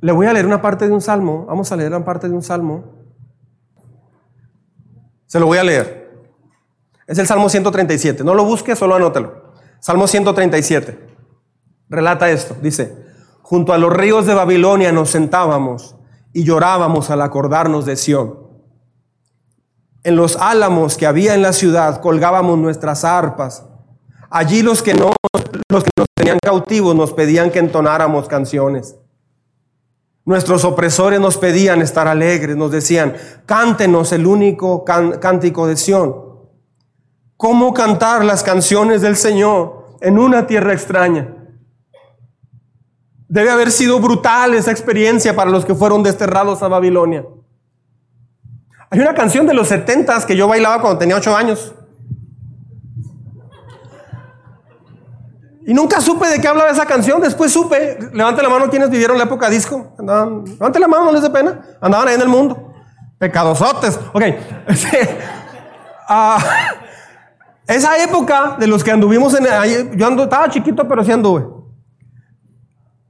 Le voy a leer una parte de un salmo. Vamos a leer una parte de un salmo. Se lo voy a leer. Es el Salmo 137. No lo busque, solo anótelo. Salmo 137. Relata esto. Dice, junto a los ríos de Babilonia nos sentábamos y llorábamos al acordarnos de Sión. En los álamos que había en la ciudad colgábamos nuestras arpas. Allí los que no, los que nos tenían cautivos nos pedían que entonáramos canciones. Nuestros opresores nos pedían estar alegres, nos decían, cántenos el único cántico de Sión. ¿Cómo cantar las canciones del Señor en una tierra extraña? Debe haber sido brutal esa experiencia para los que fueron desterrados a Babilonia. Hay una canción de los setentas que yo bailaba cuando tenía ocho años. Y nunca supe de qué hablaba esa canción. Después supe. Levante la mano quienes vivieron la época disco. Levante la mano, no les dé pena. Andaban ahí en el mundo. Pecadosotes. Ok. <laughs> Ah, esa época de los que anduvimos en. Yo ando, estaba chiquito, pero sí anduve.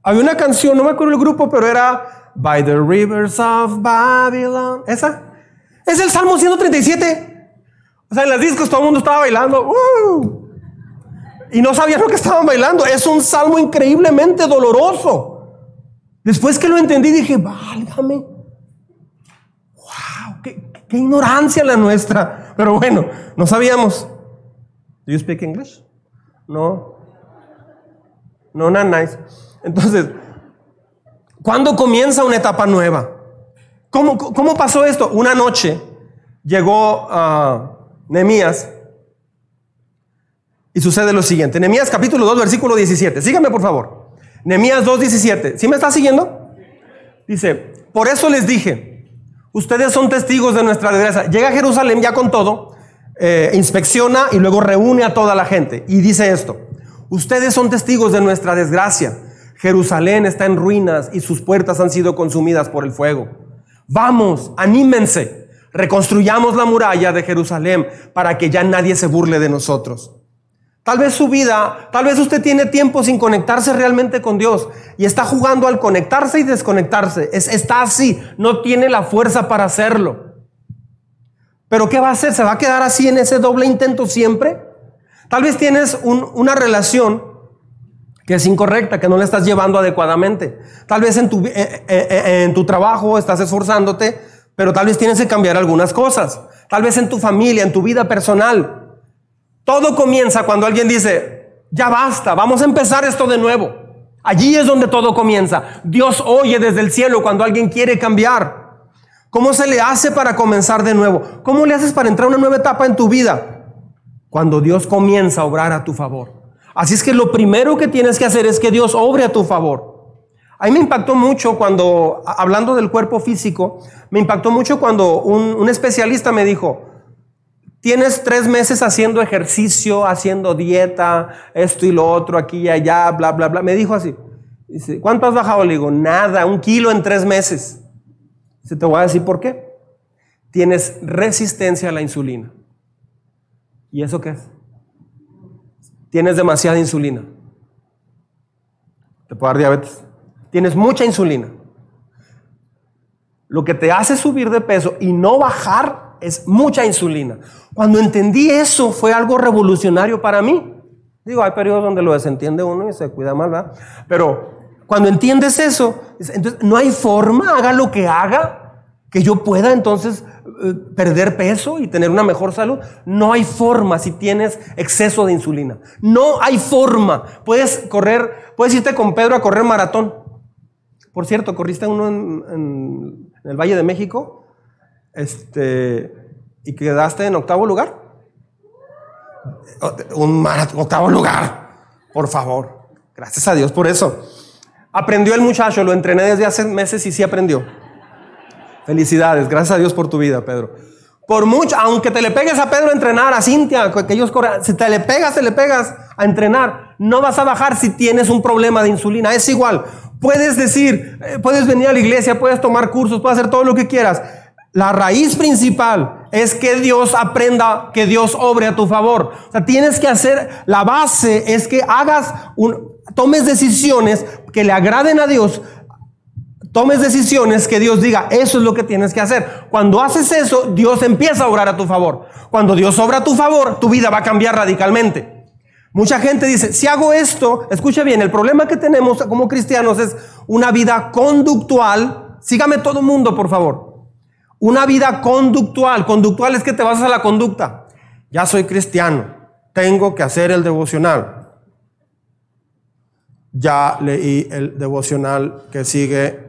Había una canción, no me acuerdo el grupo, pero era By the Rivers of Babylon. ¿Esa? Es el Salmo 137. O sea, en las discos todo el mundo estaba bailando. ¡Uh! Y no sabían lo que estaban bailando. Es un salmo increíblemente doloroso. Después que lo entendí, dije, válgame. ¡Wow! Qué, qué ignorancia la nuestra! Pero bueno, no sabíamos. ¿Do you speak English? No. No, not nice. Entonces, ¿cuándo comienza una etapa nueva? ¿Cómo, cómo pasó esto? Una noche llegó uh, Nehemías y sucede lo siguiente. Nehemías capítulo 2, versículo 17. Síganme por favor. Nehemías 2, 17. ¿Sí me está siguiendo? Dice, por eso les dije, ustedes son testigos de nuestra desgracia. Llega a Jerusalén ya con todo, eh, inspecciona y luego reúne a toda la gente. Y dice esto, ustedes son testigos de nuestra desgracia. Jerusalén está en ruinas y sus puertas han sido consumidas por el fuego. Vamos, anímense, reconstruyamos la muralla de Jerusalén para que ya nadie se burle de nosotros. Tal vez su vida, tal vez usted tiene tiempo sin conectarse realmente con Dios y está jugando al conectarse y desconectarse. Es, está así, no tiene la fuerza para hacerlo. Pero ¿qué va a hacer? ¿Se va a quedar así en ese doble intento siempre? Tal vez tienes una relación que es incorrecta, que no le estás llevando adecuadamente. Tal vez en tu, eh, eh, eh, en tu trabajo estás esforzándote, pero tal vez tienes que cambiar algunas cosas. Tal vez en tu familia, en tu vida personal. Todo comienza cuando alguien dice, ya basta, vamos a empezar esto de nuevo. Allí es donde todo comienza. Dios oye desde el cielo cuando alguien quiere cambiar. ¿Cómo se le hace para comenzar de nuevo? ¿Cómo le haces para entrar a una nueva etapa en tu vida? Cuando Dios comienza a obrar a tu favor. Así es que lo primero que tienes que hacer es que Dios obre a tu favor. A mí me impactó mucho cuando, hablando del cuerpo físico, me impactó mucho cuando un, especialista me dijo, Tienes tres meses haciendo ejercicio, haciendo dieta, esto y lo otro, aquí y allá, bla, bla, bla. Me dijo así. ¿cuánto has bajado? Le digo, nada, un kilo en tres meses. Dice, te voy a decir por qué. Tienes resistencia a la insulina. ¿Y eso qué es? Tienes demasiada insulina. Te puede dar diabetes. Tienes mucha insulina. Lo que te hace subir de peso y no bajar es mucha insulina. Cuando entendí eso fue algo revolucionario para mí. Digo, hay periodos donde lo desentiende uno y se cuida mal, ¿verdad? Pero cuando entiendes eso, entonces no hay forma, haga lo que haga, que yo pueda entonces eh, perder peso y tener una mejor salud. No hay forma si tienes exceso de insulina. No hay forma. Puedes correr, puedes irte con Pedro a correr maratón. Por cierto, corriste uno en, el Valle de México este, y quedaste en octavo lugar. Un octavo lugar, por favor. Gracias a Dios por eso. Aprendió el muchacho, lo entrené desde hace meses y sí aprendió. Felicidades, gracias a Dios por tu vida, Pedro. Por mucho, aunque te le pegues a Pedro a entrenar, a Cintia, que ellos corran, si te le pegas, te le pegas a entrenar, no vas a bajar si tienes un problema de insulina. Es igual. Puedes decir, eh, puedes venir a la iglesia, puedes tomar cursos, puedes hacer todo lo que quieras. La raíz principal es que Dios aprenda, que Dios obre a tu favor. O sea, tienes que hacer, la base es que hagas, un, tomes decisiones que le agraden a Dios, tomes decisiones que Dios diga, eso es lo que tienes que hacer. Cuando haces eso, Dios empieza a obrar a tu favor. Cuando Dios obra a tu favor, tu vida va a cambiar radicalmente. Mucha gente dice, si hago esto, escucha bien, el problema que tenemos como cristianos es una vida conductual. Sígame todo el mundo, por favor. Una vida conductual. Conductual es que te vas a la conducta. Ya soy cristiano, tengo que hacer el devocional. Ya leí el devocional que sigue.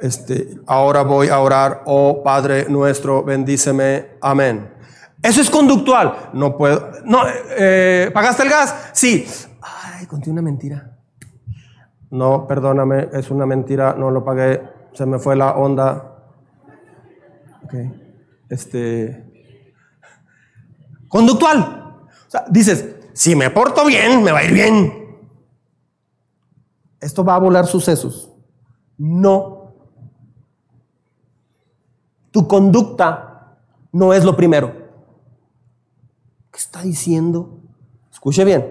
Este, ahora voy a orar, oh Padre nuestro, bendíceme, amén. Eso es conductual. No puedo. No, eh, ¿Pagaste el gas? Sí. Ay, conté una mentira. No, perdóname, es una mentira, no lo pagué, se me fue la onda. Ok. Este. Conductual. O sea, dices, si me porto bien, me va a ir bien. Esto va a volar sucesos. No. Tu conducta no es lo primero. ¿Qué está diciendo? Escuche bien.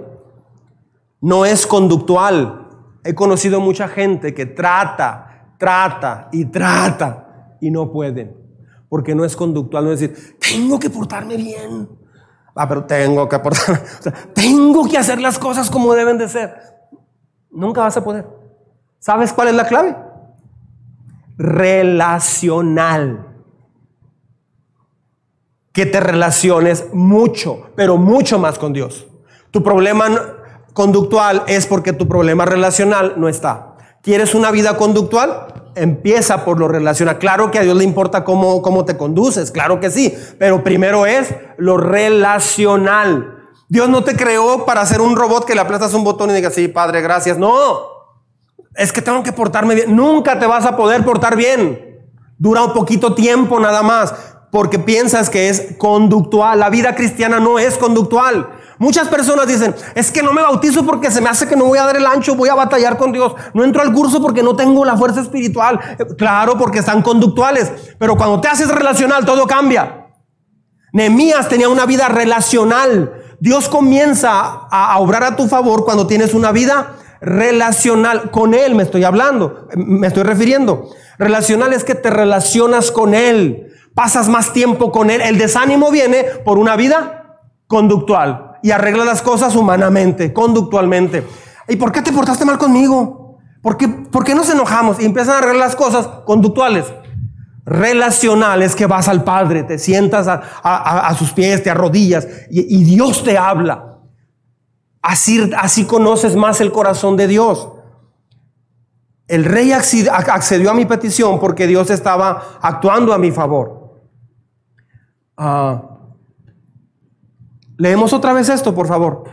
No es conductual. He conocido mucha gente que trata, trata y trata y no pueden. Porque no es conductual. No es decir, tengo que portarme bien. Ah, pero tengo que portarme. <laughs> Tengo que hacer las cosas como deben de ser. Nunca vas a poder. ¿Sabes cuál es la clave? Relacional que te relaciones mucho, pero mucho más con Dios. Tu problema conductual es porque tu problema relacional no está. ¿Quieres una vida conductual? Empieza por lo relacional. Claro que a Dios le importa cómo, cómo te conduces, claro que sí, pero primero es lo relacional. Dios no te creó para ser un robot que le aplastas un botón y digas, sí, Padre, gracias. No, es que tengo que portarme bien. Nunca te vas a poder portar bien. Dura un poquito tiempo nada más porque piensas que es conductual. La vida cristiana no es conductual. Muchas personas dicen, es que no me bautizo porque se me hace que no voy a dar el ancho, voy a batallar con Dios. No entro al curso porque no tengo la fuerza espiritual. Claro, porque están conductuales. Pero cuando te haces relacional, todo cambia. Nehemías tenía una vida relacional. Dios comienza a obrar a tu favor cuando tienes una vida relacional. Con Él me estoy hablando, me estoy refiriendo. Relacional es que te relacionas con Él pasas más tiempo con Él. El desánimo viene por una vida conductual y arregla las cosas humanamente, conductualmente. ¿Y por qué te portaste mal conmigo? ¿Por qué, por qué nos enojamos? Y empiezan a arreglar las cosas conductuales. Relacionales que vas al Padre, te sientas a, sus pies, te arrodillas y, y Dios te habla. Así, así conoces más el corazón de Dios. El rey accedió a mi petición porque Dios estaba actuando a mi favor. Ah, leemos otra vez esto, por favor.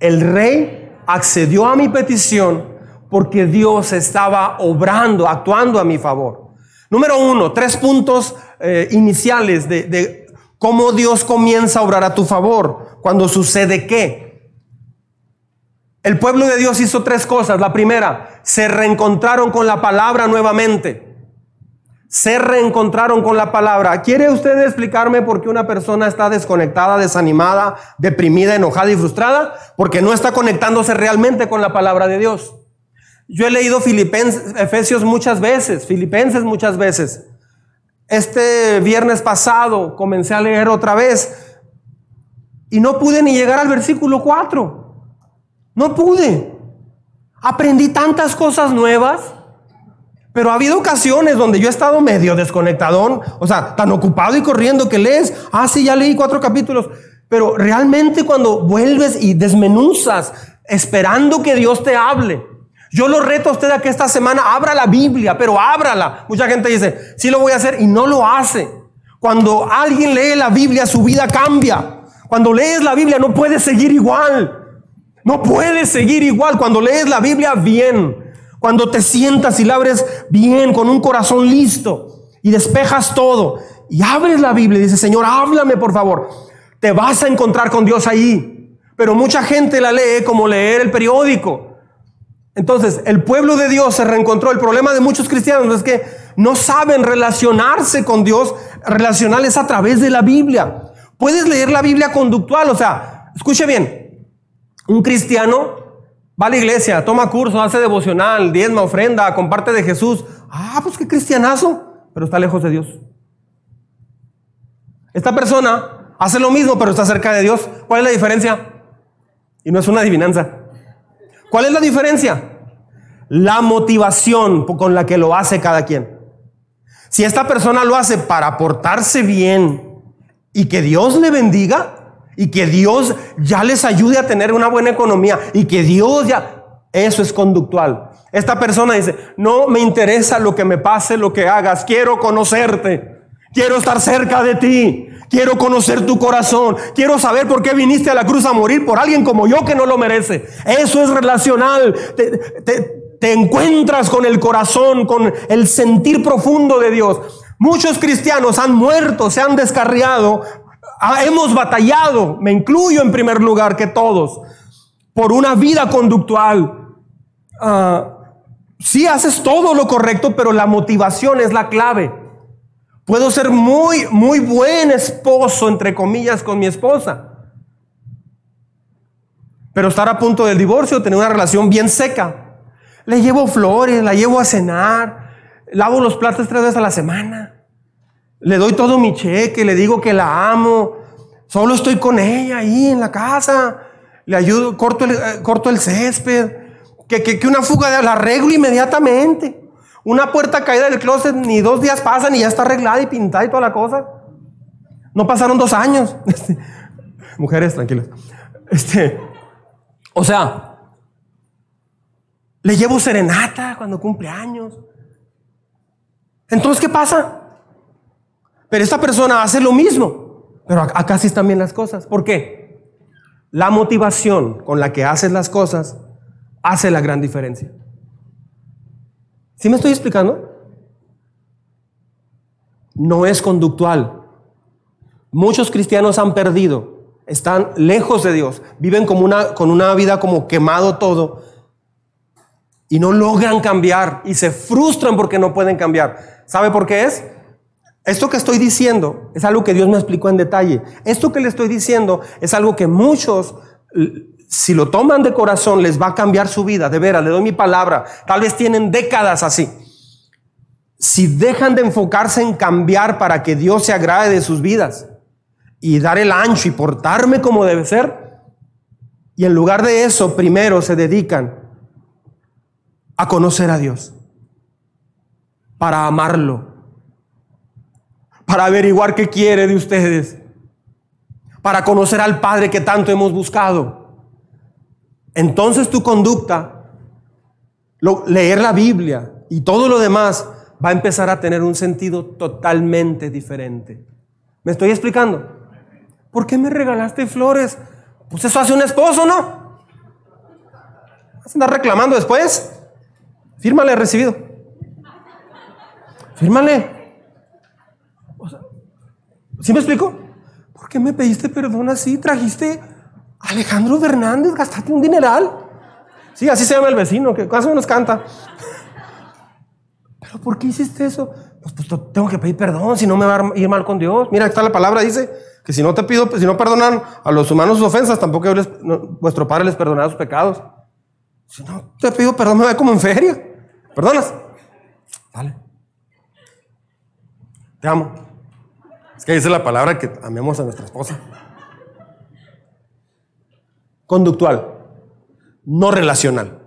El rey accedió a mi petición porque Dios estaba obrando, actuando a mi favor. Número uno, tres puntos eh, iniciales de, de cómo Dios comienza a obrar a tu favor. Cuando sucede qué. El pueblo de Dios hizo tres cosas. La primera, se reencontraron con la palabra nuevamente se reencontraron con la palabra. ¿Quiere usted explicarme por qué una persona está desconectada, desanimada, deprimida, enojada y frustrada? Porque no está conectándose realmente con la palabra de Dios. Yo he leído Filipenses, Efesios muchas veces, Filipenses muchas veces. Este viernes pasado comencé a leer otra vez y no pude ni llegar al versículo 4. No pude. Aprendí tantas cosas nuevas pero ha habido ocasiones donde yo he estado medio desconectadón, o sea, tan ocupado y corriendo que lees, ah, sí, ya leí cuatro capítulos, pero realmente cuando vuelves y desmenuzas esperando que Dios te hable, yo lo reto a usted a que esta semana abra la Biblia, pero ábrala. Mucha gente dice, sí lo voy a hacer y no lo hace. Cuando alguien lee la Biblia, su vida cambia. Cuando lees la Biblia no puedes seguir igual. No puedes seguir igual. Cuando lees la Biblia bien, cuando te sientas y la abres bien, con un corazón listo, y despejas todo, y abres la Biblia y dices, Señor, háblame por favor, te vas a encontrar con Dios ahí. Pero mucha gente la lee como leer el periódico. Entonces, el pueblo de Dios se reencontró. El problema de muchos cristianos es que no saben relacionarse con Dios, relacionales a través de la Biblia. Puedes leer la Biblia conductual, o sea, escuche bien, un cristiano Va a la iglesia, toma curso, hace devocional, diezma, ofrenda, comparte de Jesús. Ah, pues qué cristianazo, pero está lejos de Dios. Esta persona hace lo mismo, pero está cerca de Dios. ¿Cuál es la diferencia? Y no es una adivinanza. ¿Cuál es la diferencia? La motivación con la que lo hace cada quien. Si esta persona lo hace para portarse bien y que Dios le bendiga y que Dios ya les ayude a tener una buena economía y que Dios ya, eso es conductual. Esta persona dice, no me interesa lo que me pase, lo que hagas, quiero conocerte, quiero estar cerca de ti, quiero conocer tu corazón, quiero saber por qué viniste a la cruz a morir por alguien como yo que no lo merece. Eso es relacional. Te, encuentras con el corazón, con el sentir profundo de Dios. Muchos cristianos han muerto, se han descarriado, hemos batallado, me incluyo en primer lugar que todos, por una vida conductual. Uh, sí haces todo lo correcto, pero la motivación es la clave. Puedo ser muy, muy buen esposo, entre comillas, con mi esposa. Pero estar a punto del divorcio, tener una relación bien seca. Le llevo flores, la llevo a cenar, lavo los platos tres veces a la semana. Le doy todo mi cheque, le digo que la amo. Solo estoy con ella ahí en la casa. Le ayudo, corto el, eh, corto el césped. Que, que, que una fuga de la arreglo inmediatamente. Una puerta caída del closet, ni dos días pasan y ya está arreglada y pintada y toda la cosa. No pasaron dos años. <laughs> Mujeres, tranquilas. Este, o sea, le llevo serenata cuando cumple años. Entonces, ¿qué pasa? Pero esta persona hace lo mismo. Pero acá sí están bien las cosas. ¿Por qué? La motivación con la que haces las cosas hace la gran diferencia. ¿Sí me estoy explicando? No es conductual. Muchos cristianos han perdido, están lejos de Dios, viven como una, con una vida como quemado todo y no logran cambiar y se frustran porque no pueden cambiar. ¿Sabe por qué es? Esto que estoy diciendo es algo que Dios me explicó en detalle. Esto que le estoy diciendo es algo que muchos si lo toman de corazón, les va a cambiar su vida, de veras, le doy mi palabra. Tal vez tienen décadas así. Si dejan de enfocarse en cambiar para que Dios se agrade de sus vidas y dar el ancho y portarme como debe ser, y en lugar de eso, primero se dedican a conocer a Dios, para amarlo, para averiguar qué quiere de ustedes, para conocer al Padre que tanto hemos buscado entonces tu conducta, leer la Biblia y todo lo demás va a empezar a tener un sentido totalmente diferente. ¿Me estoy explicando? ¿Por qué me regalaste flores? Pues eso hace un esposo, ¿no? ¿Vas a andar reclamando después? Fírmale recibido. Fírmale. ¿Sí me explico? ¿Por qué me pediste perdón así? Trajiste Alejandro Fernández, gastaste un dineral. Sí, así se llama el vecino, que casi nos canta. Pero ¿por qué hiciste eso? Pues, pues, tengo que pedir perdón, si no me va a ir mal con Dios. Mira, está la palabra, dice que si no te pido, si no perdonan a los humanos sus ofensas, tampoco vuestro Padre les perdonará sus pecados. Si no te pido perdón, me voy como en feria. ¿Perdonas? Vale. Te amo. Es que dice la palabra que amemos a nuestra esposa conductual, no relacional.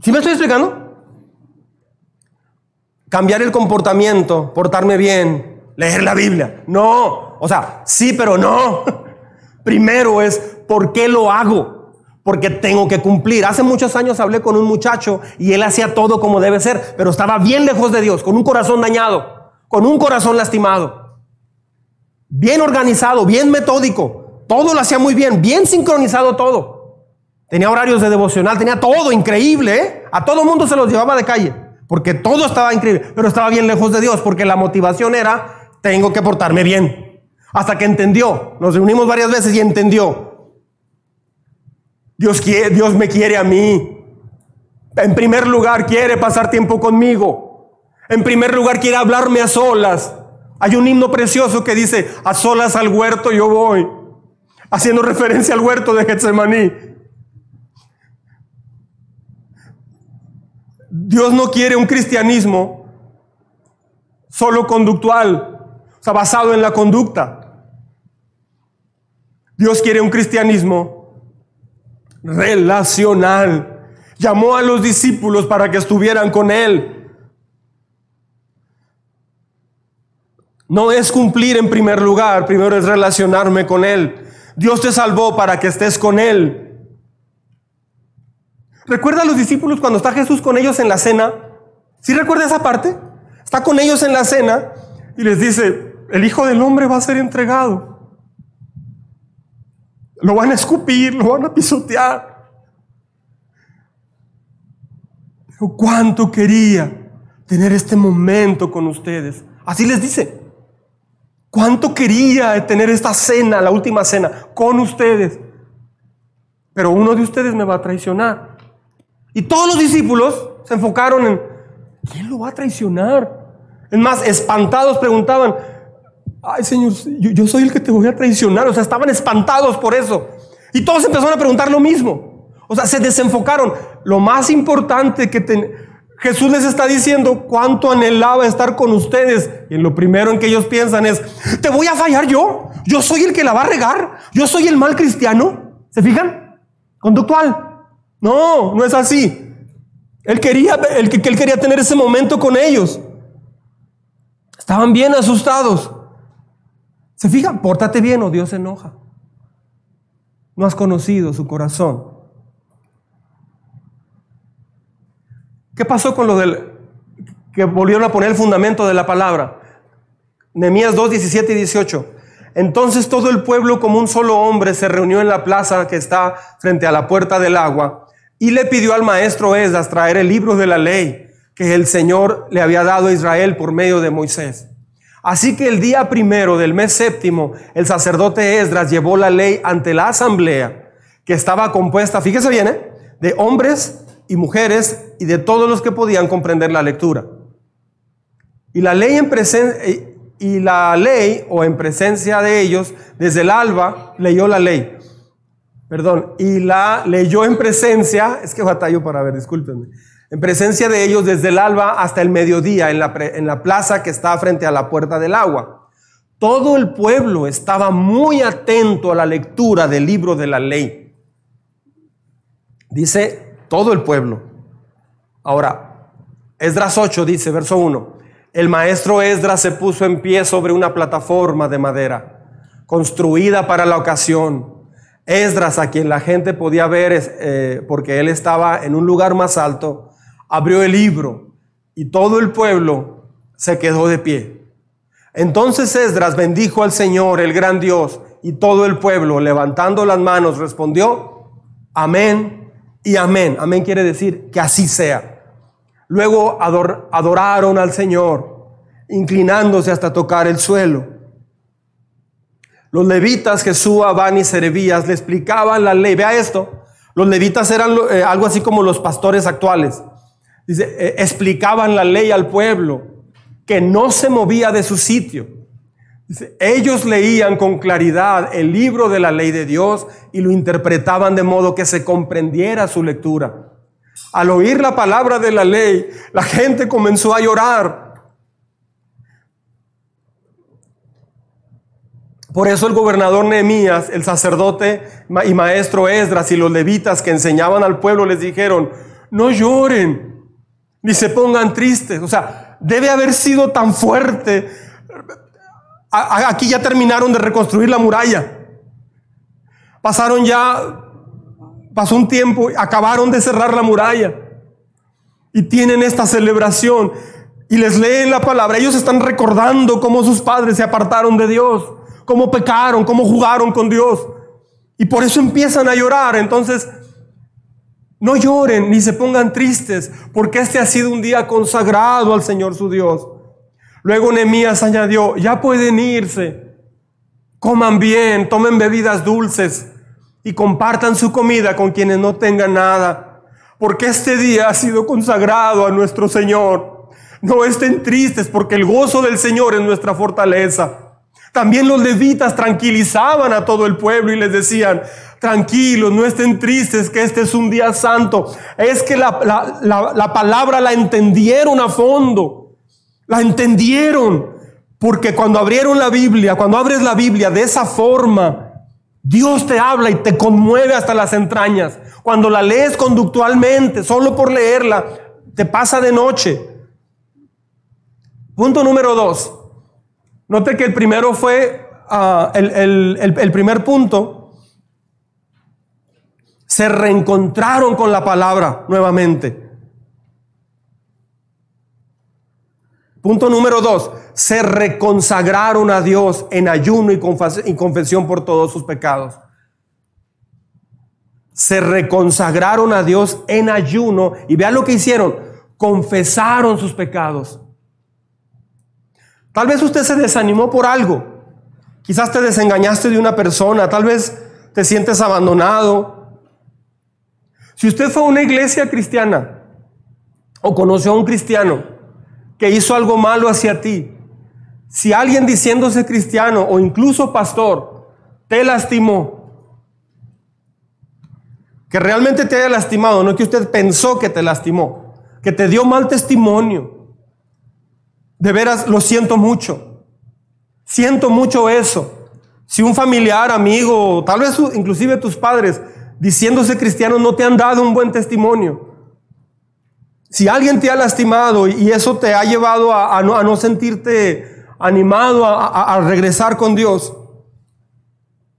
¿Sí me estoy explicando? Cambiar el comportamiento, portarme bien, leer la Biblia. No, o sea, sí, pero no. <laughs> Primero es, ¿por qué lo hago? Porque tengo que cumplir. Hace muchos años hablé con un muchacho y él hacía todo como debe ser, pero estaba bien lejos de Dios, con un corazón dañado, con un corazón lastimado, bien organizado, bien metódico, todo lo hacía muy bien, bien sincronizado todo. Tenía horarios de devocional, tenía todo increíble. ¿eh? A todo mundo se los llevaba de calle, porque todo estaba increíble, pero estaba bien lejos de Dios, porque la motivación era, tengo que portarme bien. Hasta que entendió, nos reunimos varias veces y entendió. Dios, Dios me quiere a mí. En primer lugar, quiere pasar tiempo conmigo. En primer lugar, quiere hablarme a solas. Hay un himno precioso que dice, a solas al huerto yo voy haciendo referencia al huerto de Getsemaní. Dios no quiere un cristianismo solo conductual, o sea, basado en la conducta. Dios quiere un cristianismo relacional. Llamó a los discípulos para que estuvieran con Él. No es cumplir en primer lugar, primero es relacionarme con Él. Dios te salvó para que estés con Él. ¿Recuerda a los discípulos cuando está Jesús con ellos en la cena? ¿Sí recuerda esa parte? Está con ellos en la cena y les dice, el Hijo del Hombre va a ser entregado. Lo van a escupir, lo van a pisotear. Pero cuánto quería tener este momento con ustedes. Así les dice. Cuánto quería tener esta cena, la última cena, con ustedes. Pero uno de ustedes me va a traicionar. Y todos los discípulos se enfocaron en, ¿quién lo va a traicionar? Es más, espantados preguntaban, ay Señor, yo, soy el que te voy a traicionar. O sea, estaban espantados por eso. Y todos empezaron a preguntar lo mismo. O sea, se desenfocaron. Lo más importante que Jesús les está diciendo cuánto anhelaba estar con ustedes. Y lo primero en que ellos piensan es, ¿te voy a fallar yo? Yo soy el que la va a regar. Yo soy el mal cristiano. ¿Se fijan? Conductual. No, no es así. Él quería, él, él quería tener ese momento con ellos. Estaban bien asustados. ¿Se fijan? Pórtate bien o Dios se enoja. No has conocido su corazón. ¿Qué pasó con lo del que volvieron a poner el fundamento de la palabra? Nehemías 2, 17 y 18. Entonces todo el pueblo como un solo hombre se reunió en la plaza que está frente a la puerta del agua y le pidió al maestro Esdras traer el libro de la ley que el Señor le había dado a Israel por medio de Moisés. Así que el día primero del mes séptimo, el sacerdote Esdras llevó la ley ante la asamblea, que estaba compuesta, fíjese bien, ¿eh? de hombres y mujeres y de todos los que podían comprender la lectura. Y la ley en presencia eh, y la ley o en presencia de ellos desde el alba leyó la ley perdón, y la leyó en presencia, es que batallo para ver, discúlpenme, en presencia de ellos desde el alba hasta el mediodía en la, en la plaza que está frente a la puerta del agua. Todo el pueblo estaba muy atento a la lectura del libro de la ley. Dice todo el pueblo. Ahora, Esdras 8 dice, verso 1, el maestro Esdras se puso en pie sobre una plataforma de madera, construida para la ocasión Esdras, a quien la gente podía ver eh, porque él estaba en un lugar más alto, abrió el libro y todo el pueblo se quedó de pie. Entonces Esdras bendijo al Señor, el gran Dios, y todo el pueblo, levantando las manos, respondió, amén y amén. Amén quiere decir que así sea. Luego adoraron al Señor, inclinándose hasta tocar el suelo. Los levitas, Jesús, Abán y Servías le explicaban la ley. Vea esto. Los levitas eran eh, algo así como los pastores actuales. Dice, eh, explicaban la ley al pueblo que no se movía de su sitio. Ellos leían con claridad el libro de la ley de Dios y lo interpretaban de modo que se comprendiera su lectura. Al oír la palabra de la ley, la gente comenzó a llorar Por eso el gobernador Nehemías, el sacerdote y maestro Esdras y los levitas que enseñaban al pueblo les dijeron, no lloren, ni se pongan tristes. O sea, debe haber sido tan fuerte. Aquí ya terminaron de reconstruir la muralla. Pasaron ya, pasó un tiempo, acabaron de cerrar la muralla. Y tienen esta celebración y les leen la palabra. Ellos están recordando cómo sus padres se apartaron de Dios cómo pecaron, cómo jugaron con Dios. Y por eso empiezan a llorar. Entonces, no lloren ni se pongan tristes, porque este ha sido un día consagrado al Señor su Dios. Luego Nehemías añadió, ya pueden irse, coman bien, tomen bebidas dulces y compartan su comida con quienes no tengan nada, porque este día ha sido consagrado a nuestro Señor. No estén tristes, porque el gozo del Señor es nuestra fortaleza. También los levitas tranquilizaban a todo el pueblo y les decían, tranquilos, no estén tristes, que este es un día santo. Es que la, palabra la entendieron a fondo, la entendieron, porque cuando abrieron la Biblia, cuando abres la Biblia de esa forma, Dios te habla y te conmueve hasta las entrañas. Cuando la lees conductualmente, solo por leerla, te pasa de noche. Punto número dos. Note que el primero fue ah, el primer punto. Se reencontraron con la palabra nuevamente. Punto número dos, se reconsagraron a Dios en ayuno y confesión por todos sus pecados. Se reconsagraron a Dios en ayuno y vean lo que hicieron, confesaron sus pecados. Tal vez usted se desanimó por algo, quizás te desengañaste de una persona, tal vez te sientes abandonado. Si usted fue a una iglesia cristiana o conoció a un cristiano, que hizo algo malo hacia ti, si alguien diciéndose cristiano o incluso pastor te lastimó, que realmente te haya lastimado, no que usted pensó que te lastimó, que te dio mal testimonio, de veras lo siento mucho, siento mucho eso. Si un familiar, amigo, tal vez inclusive tus padres, diciéndose cristianos, no te han dado un buen testimonio, si alguien te ha lastimado y eso te ha llevado a, no, sentirte animado a, regresar con Dios,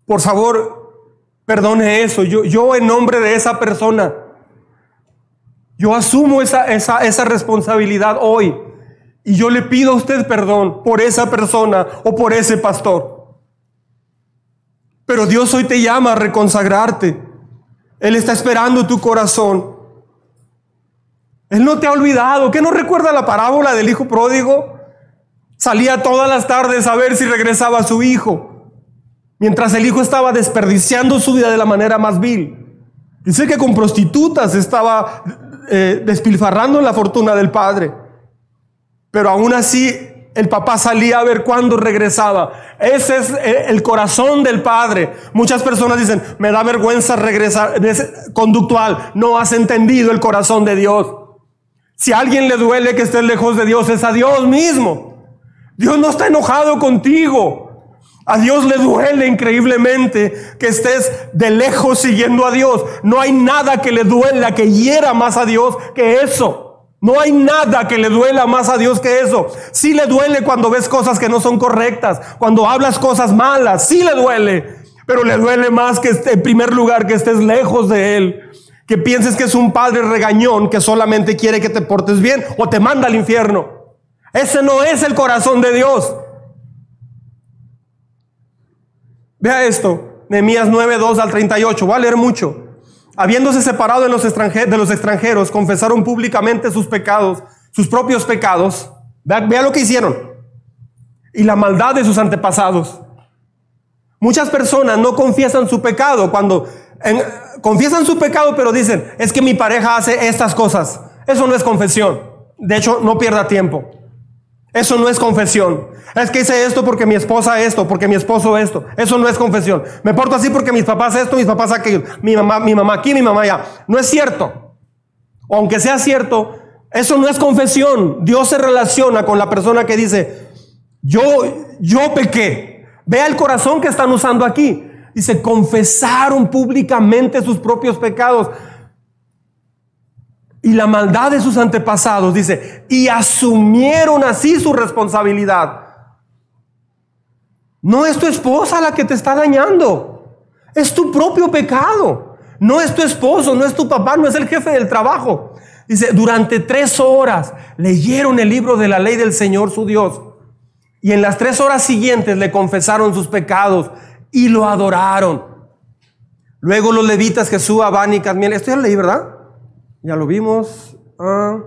por favor, perdone eso. Yo, yo en nombre de esa persona, yo asumo esa, esa, esa responsabilidad hoy. Y yo le pido a usted perdón por esa persona o por ese pastor. Pero Dios hoy te llama a reconsagrarte. Él está esperando tu corazón. Él no te ha olvidado. ¿Qué no recuerda la parábola del hijo pródigo? Salía todas las tardes a ver si regresaba su hijo, mientras el hijo estaba desperdiciando su vida de la manera más vil. Dice que con prostitutas estaba eh, despilfarrando la fortuna del padre. Pero aún así el papá salía a ver cuándo regresaba. Ese es eh, el corazón del padre. Muchas personas dicen, me da vergüenza regresar. Conductual, no has entendido el corazón de Dios. Si a alguien le duele que estés lejos de Dios, es a Dios mismo. Dios no está enojado contigo. A Dios le duele increíblemente que estés de lejos siguiendo a Dios. No hay nada que le duela, que hiera más a Dios que eso. No hay nada que le duela más a Dios que eso. Sí le duele cuando ves cosas que no son correctas, cuando hablas cosas malas, sí le duele. Pero le duele más que en primer lugar que estés lejos de Él que pienses que es un padre regañón que solamente quiere que te portes bien o te manda al infierno. Ese no es el corazón de Dios. Vea esto, Nehemías 9, 2 al 38, voy a leer mucho. Habiéndose separado de los, extranjeros, confesaron públicamente sus pecados, sus propios pecados. Vea lo que hicieron. Y la maldad de sus antepasados. Muchas personas no confiesan su pecado cuando confiesan su pecado, pero dicen, es que mi pareja hace estas cosas. Eso no es confesión. De hecho, no pierda tiempo. Eso no es confesión. Es que hice esto porque mi esposa esto, porque mi esposo esto. Eso no es confesión. Me porto así porque mis papás esto, mis papás aquello. Mi mamá, mi mamá aquí, mi mamá allá. No es cierto. Aunque sea cierto, eso no es confesión. Dios se relaciona con la persona que dice, yo, yo pequé. Vea el corazón que están usando aquí. Dice, confesaron públicamente sus propios pecados y la maldad de sus antepasados, dice, y asumieron así su responsabilidad. No es tu esposa la que te está dañando, es tu propio pecado. No es tu esposo, no es tu papá, no es el jefe del trabajo. Dice, durante tres horas leyeron el libro de la ley del Señor su Dios. Y en las tres horas siguientes le confesaron sus pecados y lo adoraron. Luego los levitas Jesús, Abán y Cadmiel, esto ya lo leí, ¿verdad? Ya lo vimos. Ah.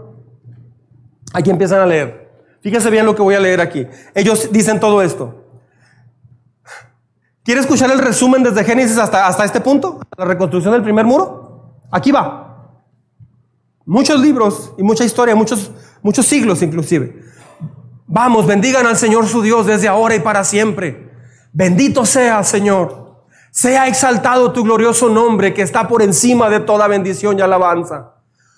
Aquí empiezan a leer. Fíjense bien lo que voy a leer aquí. Ellos dicen todo esto. ¿Quiere escuchar el resumen desde Génesis hasta, hasta este punto? La reconstrucción del primer muro. Aquí va. Muchos libros y mucha historia, muchos, muchos siglos inclusive. Vamos, bendigan al Señor su Dios desde ahora y para siempre. Bendito sea, Señor. Sea exaltado tu glorioso nombre que está por encima de toda bendición y alabanza.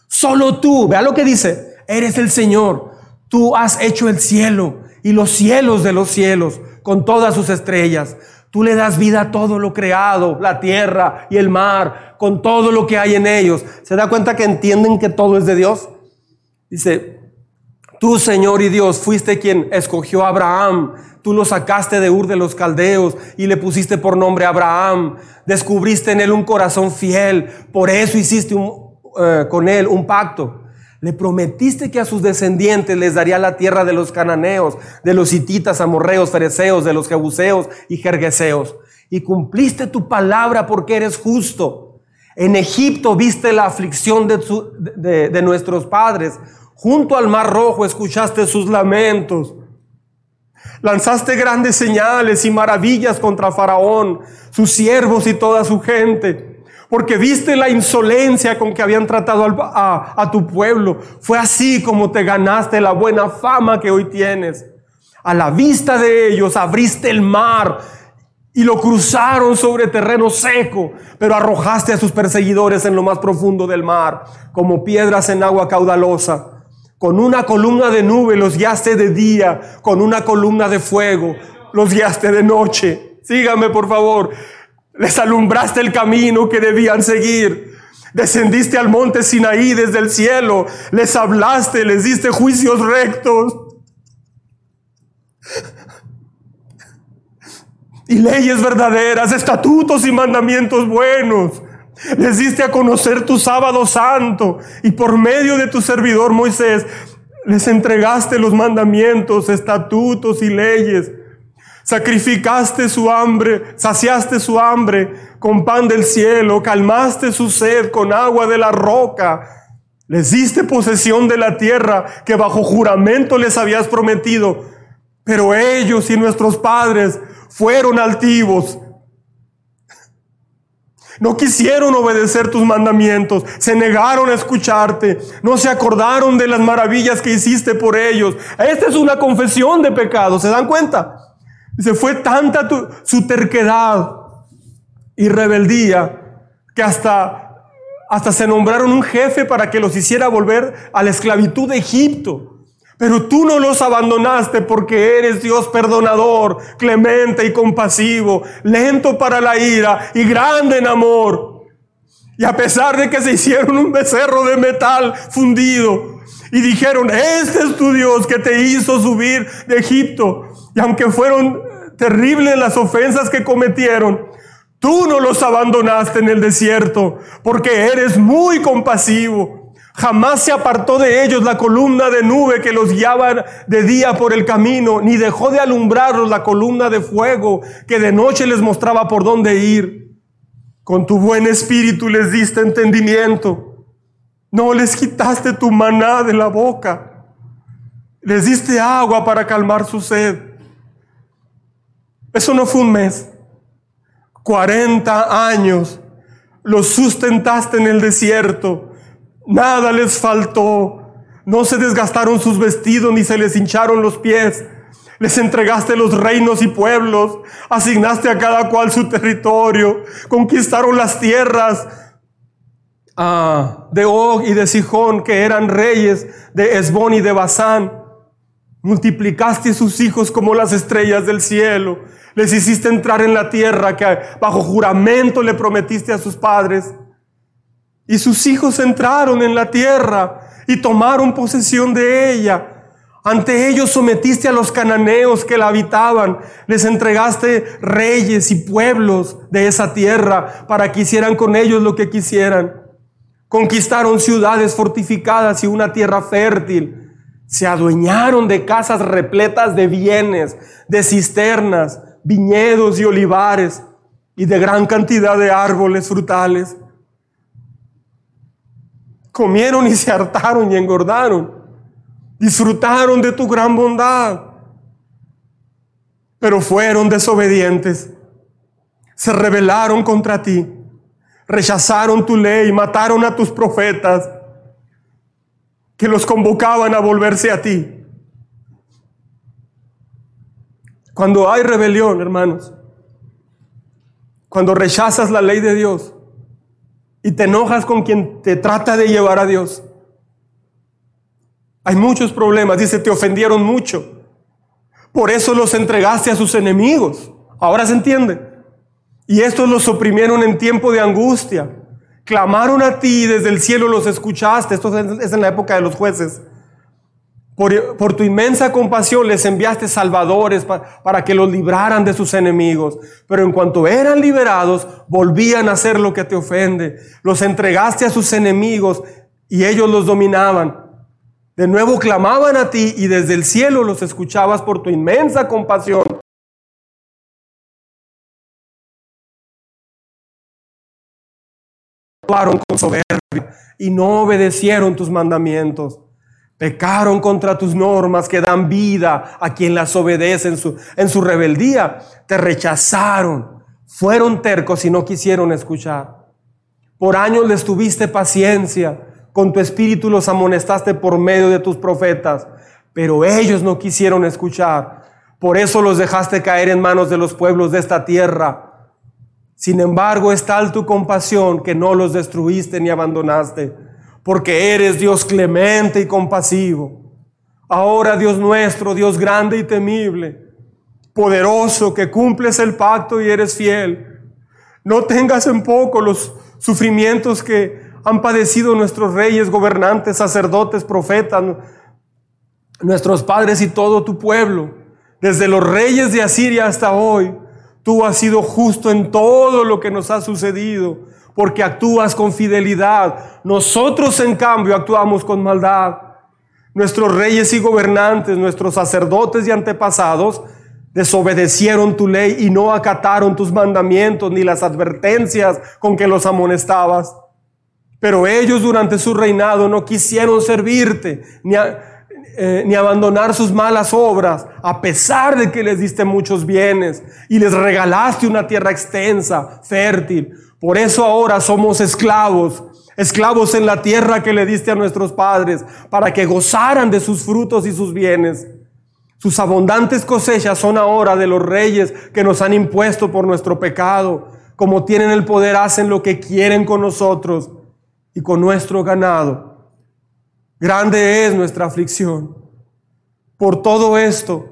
Solo tú, vea lo que dice, eres el Señor. Tú has hecho el cielo y los cielos de los cielos con todas sus estrellas. Tú le das vida a todo lo creado, la tierra y el mar, con todo lo que hay en ellos. ¿Se da cuenta que entienden que todo es de Dios? Dice, tú Señor y Dios fuiste quien escogió a Abraham. Tú lo sacaste de Ur de los Caldeos y le pusiste por nombre Abraham. Descubriste en él un corazón fiel. Por eso hiciste eh, con él un pacto le prometiste que a sus descendientes les daría la tierra de los cananeos, de los hititas, amorreos, fereceos, de los jebuseos y jergueseos. Y cumpliste tu palabra porque eres justo. En Egipto viste la aflicción de, de nuestros padres. Junto al mar rojo escuchaste sus lamentos. Lanzaste grandes señales y maravillas contra Faraón, sus siervos y toda su gente porque viste la insolencia con que habían tratado a, tu pueblo. Fue así como te ganaste la buena fama que hoy tienes. A la vista de ellos abriste el mar y lo cruzaron sobre terreno seco, pero arrojaste a sus perseguidores en lo más profundo del mar, como piedras en agua caudalosa. Con una columna de nube los guiaste de día, con una columna de fuego los guiaste de noche. Sígame, por favor. Les alumbraste el camino que debían seguir. Descendiste al monte Sinaí desde el cielo. Les hablaste, les diste juicios rectos. Y leyes verdaderas, estatutos y mandamientos buenos. Les diste a conocer tu sábado santo. Y por medio de tu servidor Moisés, les entregaste los mandamientos, estatutos y leyes Sacrificaste su hambre, saciaste su hambre con pan del cielo, calmaste su sed con agua de la roca. Les diste posesión de la tierra que bajo juramento les habías prometido. Pero ellos y nuestros padres fueron altivos. No quisieron obedecer tus mandamientos, se negaron a escucharte, no se acordaron de las maravillas que hiciste por ellos. Esta es una confesión de pecado, ¿se dan cuenta? Dice, fue tanta su terquedad y rebeldía que hasta, hasta se nombraron un jefe para que los hiciera volver a la esclavitud de Egipto. Pero tú no los abandonaste porque eres Dios perdonador, clemente y compasivo, lento para la ira y grande en amor. Y a pesar de que se hicieron un becerro de metal fundido y dijeron, este es tu Dios que te hizo subir de Egipto, y aunque fueron terribles las ofensas que cometieron, tú no los abandonaste en el desierto, porque eres muy compasivo. Jamás se apartó de ellos la columna de nube que los guiaba de día por el camino, ni dejó de alumbrarlos la columna de fuego que de noche les mostraba por dónde ir. Con tu buen espíritu les diste entendimiento. No les quitaste tu maná de la boca. Les diste agua para calmar su sed. Eso no fue un mes. 40 años los sustentaste en el desierto. Nada les faltó. No se desgastaron sus vestidos ni se les hincharon los pies. Les entregaste los reinos y pueblos. Asignaste a cada cual su territorio. Conquistaron las tierras ah, de Og y de Sijón, que eran reyes de Esbón y de Basán. Multiplicaste sus hijos como las estrellas del cielo les hiciste entrar en la tierra que bajo juramento le prometiste a sus padres. Y sus hijos entraron en la tierra y tomaron posesión de ella. Ante ellos sometiste a los cananeos que la habitaban. Les entregaste reyes y pueblos de esa tierra para que hicieran con ellos lo que quisieran. Conquistaron ciudades fortificadas y una tierra fértil. Se adueñaron de casas repletas de bienes, de cisternas, viñedos y olivares y de gran cantidad de árboles frutales. Comieron y se hartaron y engordaron. Disfrutaron de tu gran bondad. Pero fueron desobedientes. Se rebelaron contra ti. Rechazaron tu ley, mataron a tus profetas que los convocaban a volverse a ti. Cuando hay rebelión, hermanos, cuando rechazas la ley de Dios y te enojas con quien te trata de llevar a Dios, hay muchos problemas. Dice, te ofendieron mucho. Por eso los entregaste a sus enemigos. Ahora se entiende. Y estos los oprimieron en tiempo de angustia. Clamaron a ti y desde el cielo los escuchaste. Esto es en la época de los jueces. Por, tu inmensa compasión les enviaste salvadores para que los libraran de sus enemigos. Pero en cuanto eran liberados, volvían a hacer lo que te ofende. Los entregaste a sus enemigos y ellos los dominaban. De nuevo clamaban a ti y desde el cielo los escuchabas por tu inmensa compasión. con soberbia y no obedecieron tus mandamientos. Pecaron contra tus normas que dan vida a quien las obedece en su, en su rebeldía. Te rechazaron. Fueron tercos y no quisieron escuchar. Por años les tuviste paciencia. Con tu espíritu los amonestaste por medio de tus profetas. Pero ellos no quisieron escuchar. Por eso los dejaste caer en manos de los pueblos de esta tierra. Sin embargo, es tal tu compasión que no los destruiste ni abandonaste porque eres Dios clemente y compasivo. Ahora, Dios nuestro, Dios grande y temible, poderoso, que cumples el pacto y eres fiel. No tengas en poco los sufrimientos que han padecido nuestros reyes, gobernantes, sacerdotes, profetas, nuestros padres y todo tu pueblo. Desde los reyes de Asiria hasta hoy, tú has sido justo en todo lo que nos ha sucedido porque actúas con fidelidad. Nosotros, en cambio, actuamos con maldad. Nuestros reyes y gobernantes, nuestros sacerdotes y antepasados, desobedecieron tu ley y no acataron tus mandamientos ni las advertencias con que los amonestabas. Pero ellos durante su reinado no quisieron servirte ni, eh, ni abandonar sus malas obras, a pesar de que les diste muchos bienes y les regalaste una tierra extensa, fértil. Por eso ahora somos esclavos, esclavos en la tierra que le diste a nuestros padres, para que gozaran de sus frutos y sus bienes. Sus abundantes cosechas son ahora de los reyes que nos han impuesto por nuestro pecado. Como tienen el poder, hacen lo que quieren con nosotros y con nuestro ganado. Grande es nuestra aflicción. Por todo esto,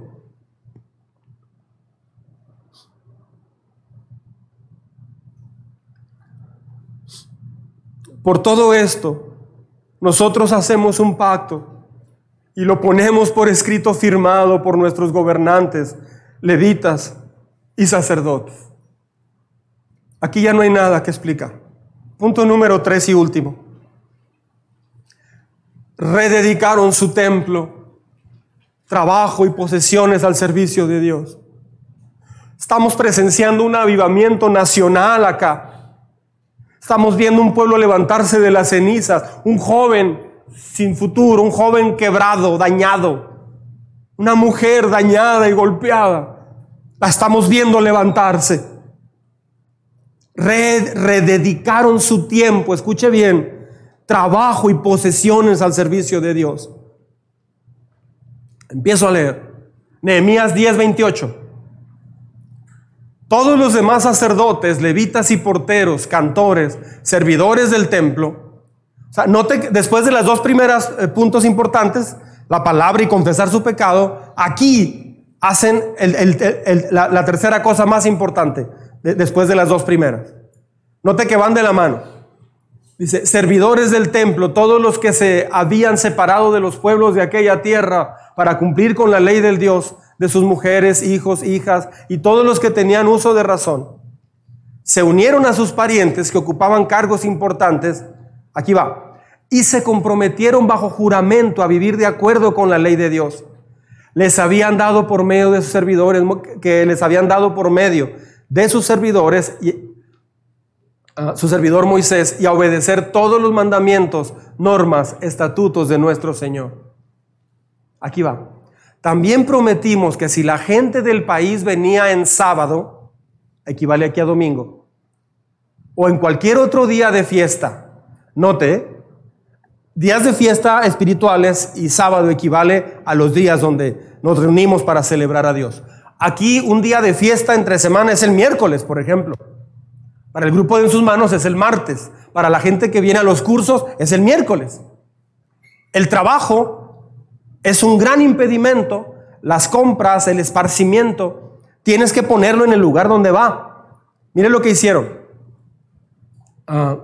Por todo esto, nosotros hacemos un pacto y lo ponemos por escrito firmado por nuestros gobernantes, levitas y sacerdotes. Aquí ya no hay nada que explicar. Punto número tres y último. Rededicaron su templo, trabajo y posesiones al servicio de Dios. Estamos presenciando un avivamiento nacional acá Estamos viendo un pueblo levantarse de las cenizas, un joven sin futuro, un joven quebrado, dañado, una mujer dañada y golpeada. La estamos viendo levantarse. rededicaron su tiempo, escuche bien, trabajo y posesiones al servicio de Dios. Empiezo a leer. Nehemías 10, 28. Todos los demás sacerdotes, levitas y porteros, cantores, servidores del templo, o sea, note después de las dos primeras eh, puntos importantes, la palabra y confesar su pecado, aquí hacen la, tercera cosa más importante después de las dos primeras. Note que van de la mano. Dice, servidores del templo, todos los que se habían separado de los pueblos de aquella tierra para cumplir con la ley del Dios, de sus mujeres, hijos, hijas y todos los que tenían uso de razón. Se unieron a sus parientes que ocupaban cargos importantes, aquí va, y se comprometieron bajo juramento a vivir de acuerdo con la ley de Dios. Les habían dado por medio de sus servidores, que les habían dado por medio de sus servidores, y, su servidor Moisés, y a obedecer todos los mandamientos, normas, estatutos de nuestro Señor. Aquí va. También prometimos que si la gente del país venía en sábado, equivale aquí a domingo, o en cualquier otro día de fiesta, note, días de fiesta espirituales y sábado equivale a los días donde nos reunimos para celebrar a Dios. Aquí un día de fiesta entre semana es el miércoles, por ejemplo. Para el grupo de en sus manos es el martes. Para la gente que viene a los cursos es el miércoles. El trabajo es un gran impedimento las compras, el esparcimiento tienes que ponerlo en el lugar donde va. Mire lo que hicieron. Ah,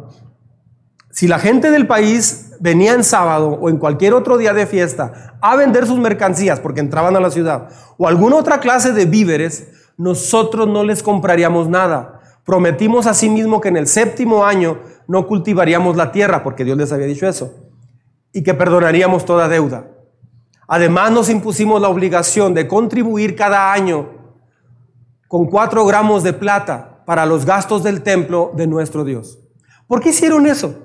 si la gente del país venía en sábado o en cualquier otro día de fiesta a vender sus mercancías porque entraban a la ciudad o alguna otra clase de víveres, nosotros no les compraríamos nada. Prometimos a sí mismo que en el séptimo año no cultivaríamos la tierra, porque Dios les había dicho eso, y que perdonaríamos toda deuda. Además nos impusimos la obligación de contribuir cada año con cuatro gramos de plata para los gastos del templo de nuestro Dios. ¿Por qué hicieron eso?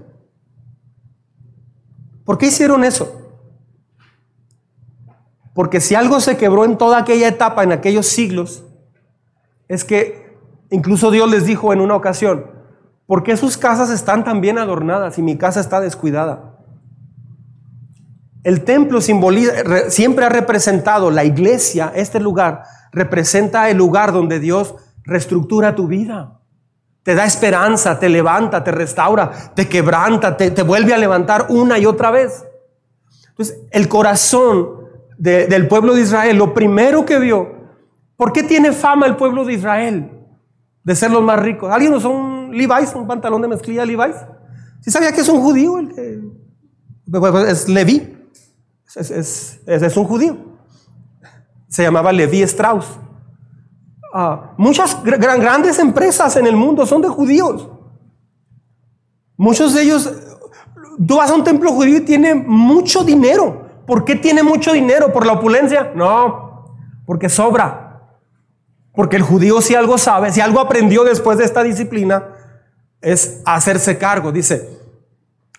¿Por qué hicieron eso? Porque si algo se quebró en toda aquella etapa, en aquellos siglos, es que incluso Dios les dijo en una ocasión, ¿por qué sus casas están tan bien adornadas y mi casa está descuidada? El templo simboliza, siempre ha representado la iglesia, este lugar, representa el lugar donde Dios reestructura tu vida. Te da esperanza, te levanta, te restaura, te quebranta, te, vuelve a levantar una y otra vez. Entonces, el corazón del pueblo de Israel, lo primero que vio, ¿por qué tiene fama el pueblo de Israel de ser los más ricos? ¿Alguien usó un Levi's, un pantalón de mezclilla Levi's? ¿Sí sabía que es un judío? El que, es Levi. Es, un judío. Se llamaba Levi Strauss. Ah, muchas grandes empresas en el mundo son de judíos. Muchos de ellos, tú vas a un templo judío y tiene mucho dinero. ¿Por qué tiene mucho dinero? ¿Por la opulencia? No, porque sobra. Porque el judío si algo sabe, si algo aprendió después de esta disciplina, es hacerse cargo. Dice,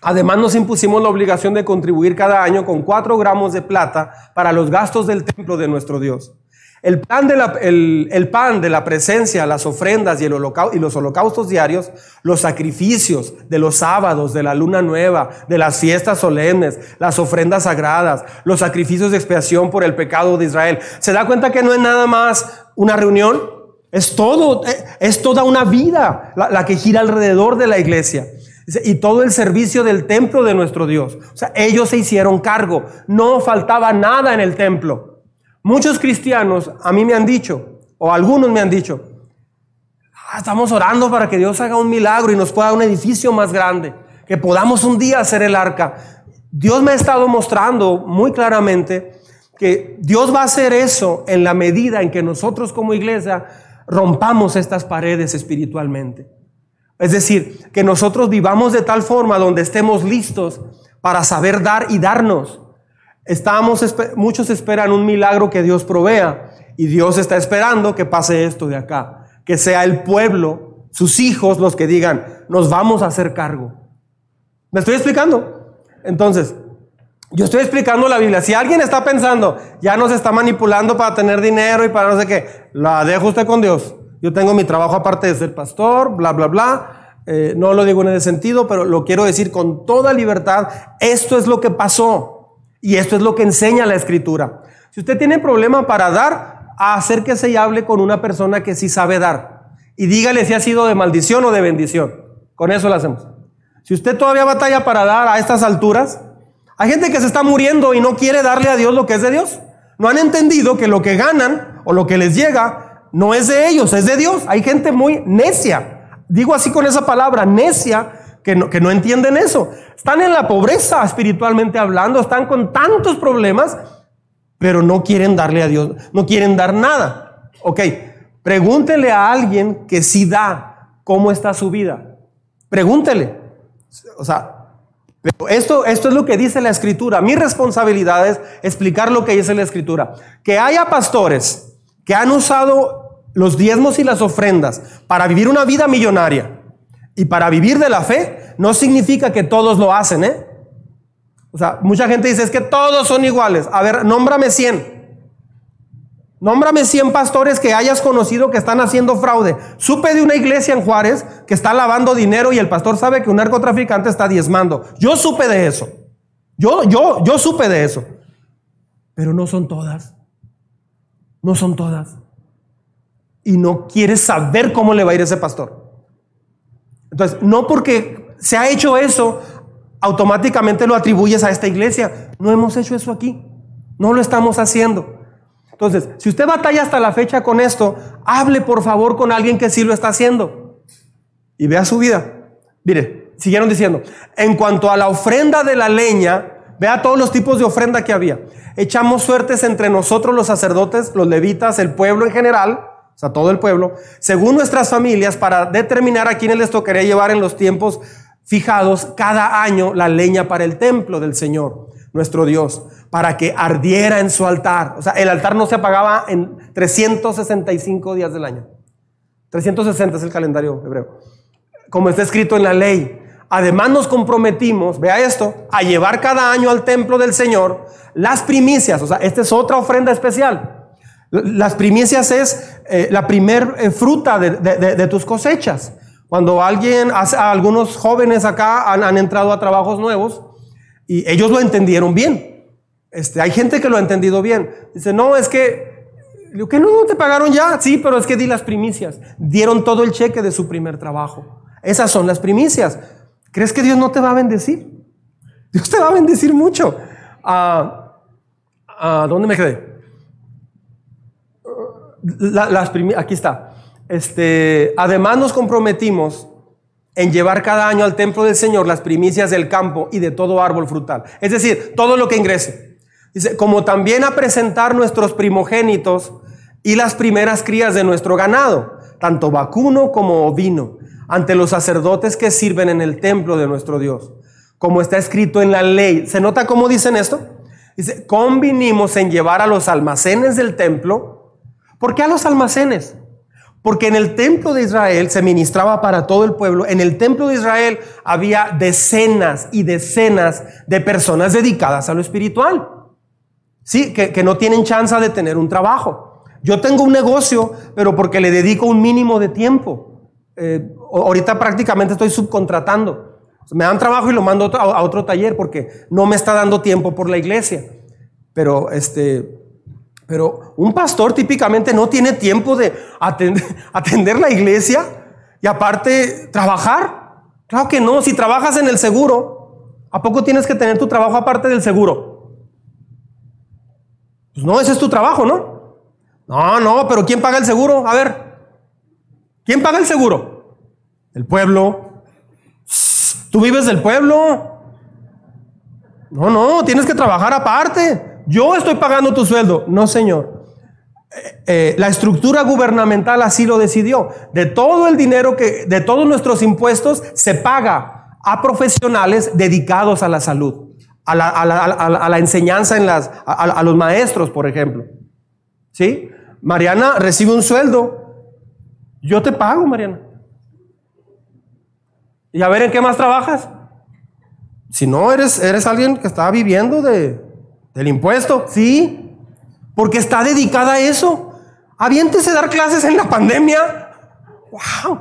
Además nos impusimos la obligación de contribuir cada año con cuatro gramos de plata para los gastos del templo de nuestro Dios. El, pan de la, presencia, las ofrendas y, los holocaustos diarios, los sacrificios de los sábados, de la luna nueva, de las fiestas solemnes, las ofrendas sagradas, los sacrificios de expiación por el pecado de Israel. ¿Se da cuenta que no es nada más una reunión? Es todo, es toda una vida la que gira alrededor de la iglesia y todo el servicio del templo de nuestro Dios. O sea, ellos se hicieron cargo. No faltaba nada en el templo. Muchos cristianos a mí me han dicho, o algunos me han dicho, ah, estamos orando para que Dios haga un milagro y nos pueda un edificio más grande, que podamos un día hacer el arca. Dios me ha estado mostrando muy claramente que Dios va a hacer eso en la medida en que nosotros como iglesia rompamos estas paredes espiritualmente. Es decir, que nosotros vivamos de tal forma donde estemos listos para saber dar y darnos. Estamos, muchos esperan un milagro que Dios provea y Dios está esperando que pase esto de acá, que sea el pueblo, sus hijos los que digan, nos vamos a hacer cargo. ¿Me estoy explicando? Entonces, yo estoy explicando la Biblia. Si alguien está pensando, ya nos está manipulando para tener dinero y para no sé qué, la dejo usted con Dios. Yo tengo mi trabajo aparte de ser pastor, bla, bla, bla. Eh, no lo digo en ese sentido, pero lo quiero decir con toda libertad. Esto es lo que pasó y esto es lo que enseña la escritura. Si usted tiene problema para dar, acérquese y hable con una persona que sí sabe dar. Y dígale si ha sido de maldición o de bendición. Con eso lo hacemos. Si usted todavía batalla para dar a estas alturas, hay gente que se está muriendo y no quiere darle a Dios lo que es de Dios. No han entendido que lo que ganan o lo que les llega no es de ellos, es de Dios. Hay gente muy necia. Digo así con esa palabra, necia, que no, que no entienden eso. Están en la pobreza espiritualmente hablando, están con tantos problemas, pero no quieren darle a Dios, no quieren dar nada. Ok, pregúntele a alguien que sí da cómo está su vida. Pregúntele. O sea, esto, esto es lo que dice la escritura. Mi responsabilidad es explicar lo que dice la escritura. Que haya pastores que han usado los diezmos y las ofrendas para vivir una vida millonaria y para vivir de la fe, no significa que todos lo hacen, ¿eh? O sea, mucha gente dice, es que todos son iguales. A ver, nómbrame 100. Nómbrame 100 pastores que hayas conocido que están haciendo fraude. Supe de una iglesia en Juárez que está lavando dinero y el pastor sabe que un narcotraficante está diezmando. Yo supe de eso. Yo, yo, yo supe de eso. Pero no son todas. No son todas y no quieres saber cómo le va a ir ese pastor. Entonces, no porque se ha hecho eso, automáticamente lo atribuyes a esta iglesia. No hemos hecho eso aquí. No lo estamos haciendo. Entonces, si usted batalla hasta la fecha con esto, hable por favor con alguien que sí lo está haciendo y vea su vida. Mire, siguieron diciendo, en cuanto a la ofrenda de la leña, vea todos los tipos de ofrenda que había. Echamos suertes entre nosotros los sacerdotes, los levitas, el pueblo en general, o sea, todo el pueblo, según nuestras familias, para determinar a quienes les tocaría llevar en los tiempos fijados cada año la leña para el templo del Señor, nuestro Dios, para que ardiera en su altar. O sea, el altar no se apagaba en 365 días del año. 360 es el calendario hebreo. Como está escrito en la ley. Además nos comprometimos, vea esto, a llevar cada año al templo del Señor las primicias. O sea, esta es otra ofrenda especial. Las primicias es eh, la primer eh, fruta de, tus cosechas. Cuando alguien, algunos jóvenes acá han, entrado a trabajos nuevos y ellos lo entendieron bien. Este, hay gente que lo ha entendido bien. Dice, no, es que, que no, te pagaron ya. Sí, pero es que di las primicias. Dieron todo el cheque de su primer trabajo. Esas son las primicias. ¿Crees que Dios no te va a bendecir? Dios te va a bendecir mucho. Ah, ah, ¿Dónde me quedé? Las aquí está. Este, además nos comprometimos en llevar cada año al templo del Señor las primicias del campo y de todo árbol frutal. Es decir, todo lo que ingrese. Dice, como también a presentar nuestros primogénitos y las primeras crías de nuestro ganado, tanto vacuno como ovino, ante los sacerdotes que sirven en el templo de nuestro Dios, como está escrito en la ley. ¿Se nota cómo dicen esto? Dice, convinimos en llevar a los almacenes del templo ¿Por qué a los almacenes? Porque en el templo de Israel se ministraba para todo el pueblo. En el templo de Israel había decenas y decenas de personas dedicadas a lo espiritual. Sí, que, no tienen chance de tener un trabajo. Yo tengo un negocio, pero porque le dedico un mínimo de tiempo. Eh, ahorita prácticamente estoy subcontratando. Me dan trabajo y lo mando a otro taller porque no me está dando tiempo por la iglesia. Pero este, pero un pastor típicamente no tiene tiempo de <laughs> atender, la iglesia y aparte trabajar. Claro que no, si trabajas en el seguro, ¿a poco tienes que tener tu trabajo aparte del seguro? Pues no, ese es tu trabajo, ¿no? No, no, pero ¿quién paga el seguro? A ver, ¿quién paga el seguro? El pueblo. ¿Tú vives del pueblo? No, no, tienes que trabajar aparte yo estoy pagando tu sueldo. No, Señor. Eh, eh, la estructura gubernamental así lo decidió. De todo el dinero que, de todos nuestros impuestos, se paga a profesionales dedicados a la salud, a la, enseñanza en las, a, los maestros, por ejemplo. ¿Sí? Mariana recibe un sueldo. Yo te pago, Mariana. Y a ver en qué más trabajas. Si no, eres, eres alguien que está viviendo de, ¿Del impuesto? Sí, porque está dedicada a eso. Aviéntese dar clases en la pandemia. ¡Wow!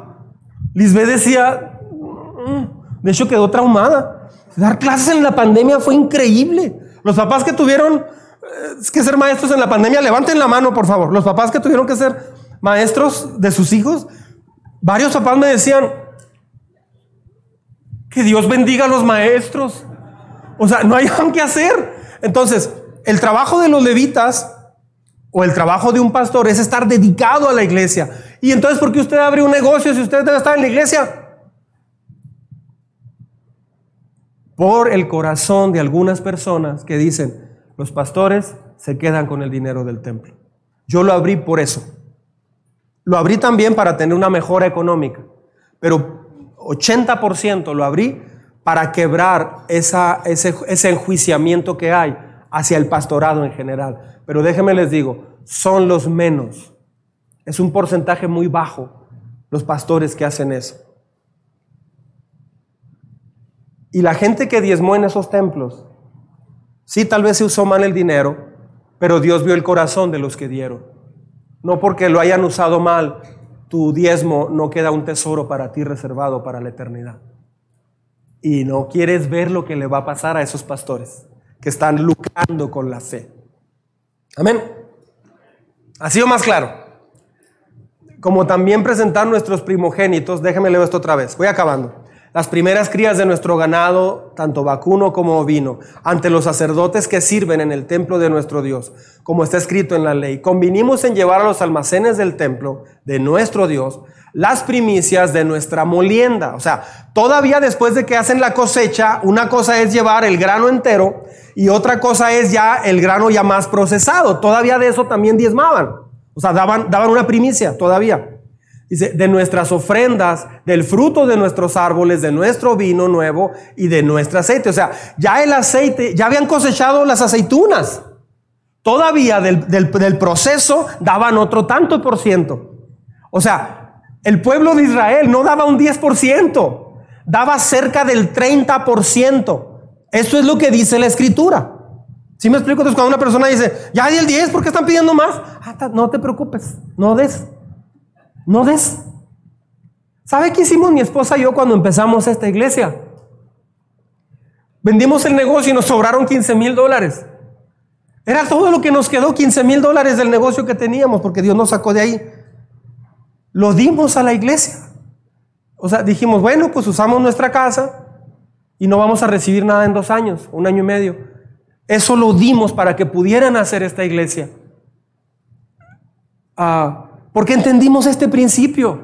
Lisbeth decía, mm", de hecho quedó traumada. Dar clases en la pandemia fue increíble. Los papás que tuvieron eh, que ser maestros en la pandemia, levanten la mano, por favor. Los papás que tuvieron que ser maestros de sus hijos, varios papás me decían, que Dios bendiga a los maestros. O sea, no hay <laughs> que hacer. Entonces, el trabajo de los levitas o el trabajo de un pastor es estar dedicado a la iglesia. Y entonces, ¿por qué usted abre un negocio si usted debe estar en la iglesia? Por el corazón de algunas personas que dicen, los pastores se quedan con el dinero del templo. Yo lo abrí por eso. Lo abrí también para tener una mejora económica, pero 80% lo abrí para quebrar ese, ese enjuiciamiento que hay hacia el pastorado en general. Pero déjenme les digo, son los menos. Es un porcentaje muy bajo los pastores que hacen eso. Y la gente que diezmó en esos templos, sí, tal vez se usó mal el dinero, pero Dios vio el corazón de los que dieron. No porque lo hayan usado mal, tu diezmo no queda un tesoro para ti reservado para la eternidad y no quieres ver lo que le va a pasar a esos pastores que están lucrando con la fe. Amén. ¿Ha sido más claro? Como también presentar nuestros primogénitos, déjenme leer esto otra vez, voy acabando. las primeras crías de nuestro ganado, tanto vacuno como ovino, ante los sacerdotes que sirven en el templo de nuestro Dios, como está escrito en la ley. Convinimos en llevar a los almacenes del templo de nuestro Dios las primicias de nuestra molienda. O sea, todavía después de que hacen la cosecha, una cosa es llevar el grano entero y otra cosa es ya el grano ya más procesado. Todavía de eso también diezmaban. O sea, daban, daban una primicia todavía. Dice, de nuestras ofrendas, del fruto de nuestros árboles, de nuestro vino nuevo y de nuestro aceite. O sea, ya el aceite, ya habían cosechado las aceitunas. Todavía del, del proceso daban otro tanto por ciento. O sea, el pueblo de Israel no daba un 10%, daba cerca del 30%. Eso es lo que dice la escritura. ¿Sí me explico? Entonces cuando una persona dice, ya di el 10, ¿por qué están pidiendo más? Ah, no te preocupes, no des. No des. ¿Sabe qué hicimos mi esposa y yo cuando empezamos esta iglesia? Vendimos el negocio y nos sobraron 15 mil dólares. Era todo lo que nos quedó, 15 mil dólares del negocio que teníamos, porque Dios nos sacó de ahí. Lo dimos a la iglesia. O sea, dijimos, bueno, pues usamos nuestra casa y no vamos a recibir nada en dos años, un año y medio. Eso lo dimos para que pudieran hacer esta iglesia. Ah, porque entendimos este principio.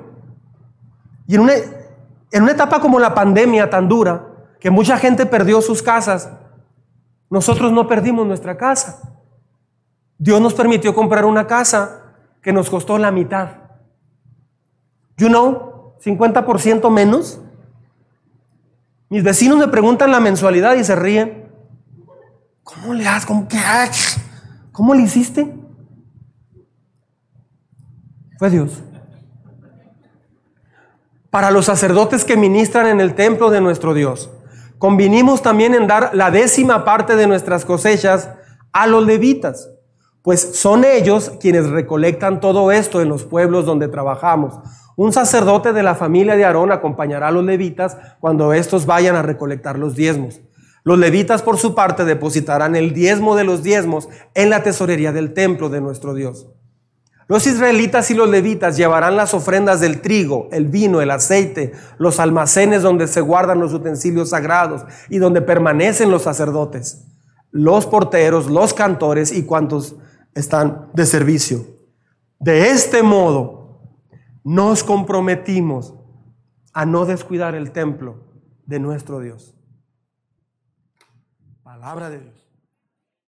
Y en una, en una etapa como la pandemia tan dura, que mucha gente perdió sus casas, nosotros no perdimos nuestra casa. Dios nos permitió comprar una casa que nos costó la mitad. You know, 50% menos. Mis vecinos me preguntan la mensualidad y se ríen. ¿Cómo le haces? ¿Cómo, qué, ¿Cómo le hiciste? Fue Dios. Para los sacerdotes que ministran en el templo de nuestro Dios, convinimos también en dar la décima parte de nuestras cosechas a los levitas, pues son ellos quienes recolectan todo esto en los pueblos donde trabajamos. Un sacerdote de la familia de Aarón acompañará a los levitas cuando estos vayan a recolectar los diezmos. Los levitas, por su parte, depositarán el diezmo de los diezmos en la tesorería del templo de nuestro Dios. Los israelitas y los levitas llevarán las ofrendas del trigo, el vino, el aceite, los almacenes donde se guardan los utensilios sagrados y donde permanecen los sacerdotes, los porteros, los cantores y cuantos están de servicio. De este modo, nos comprometimos a no descuidar el templo de nuestro Dios. Palabra de Dios.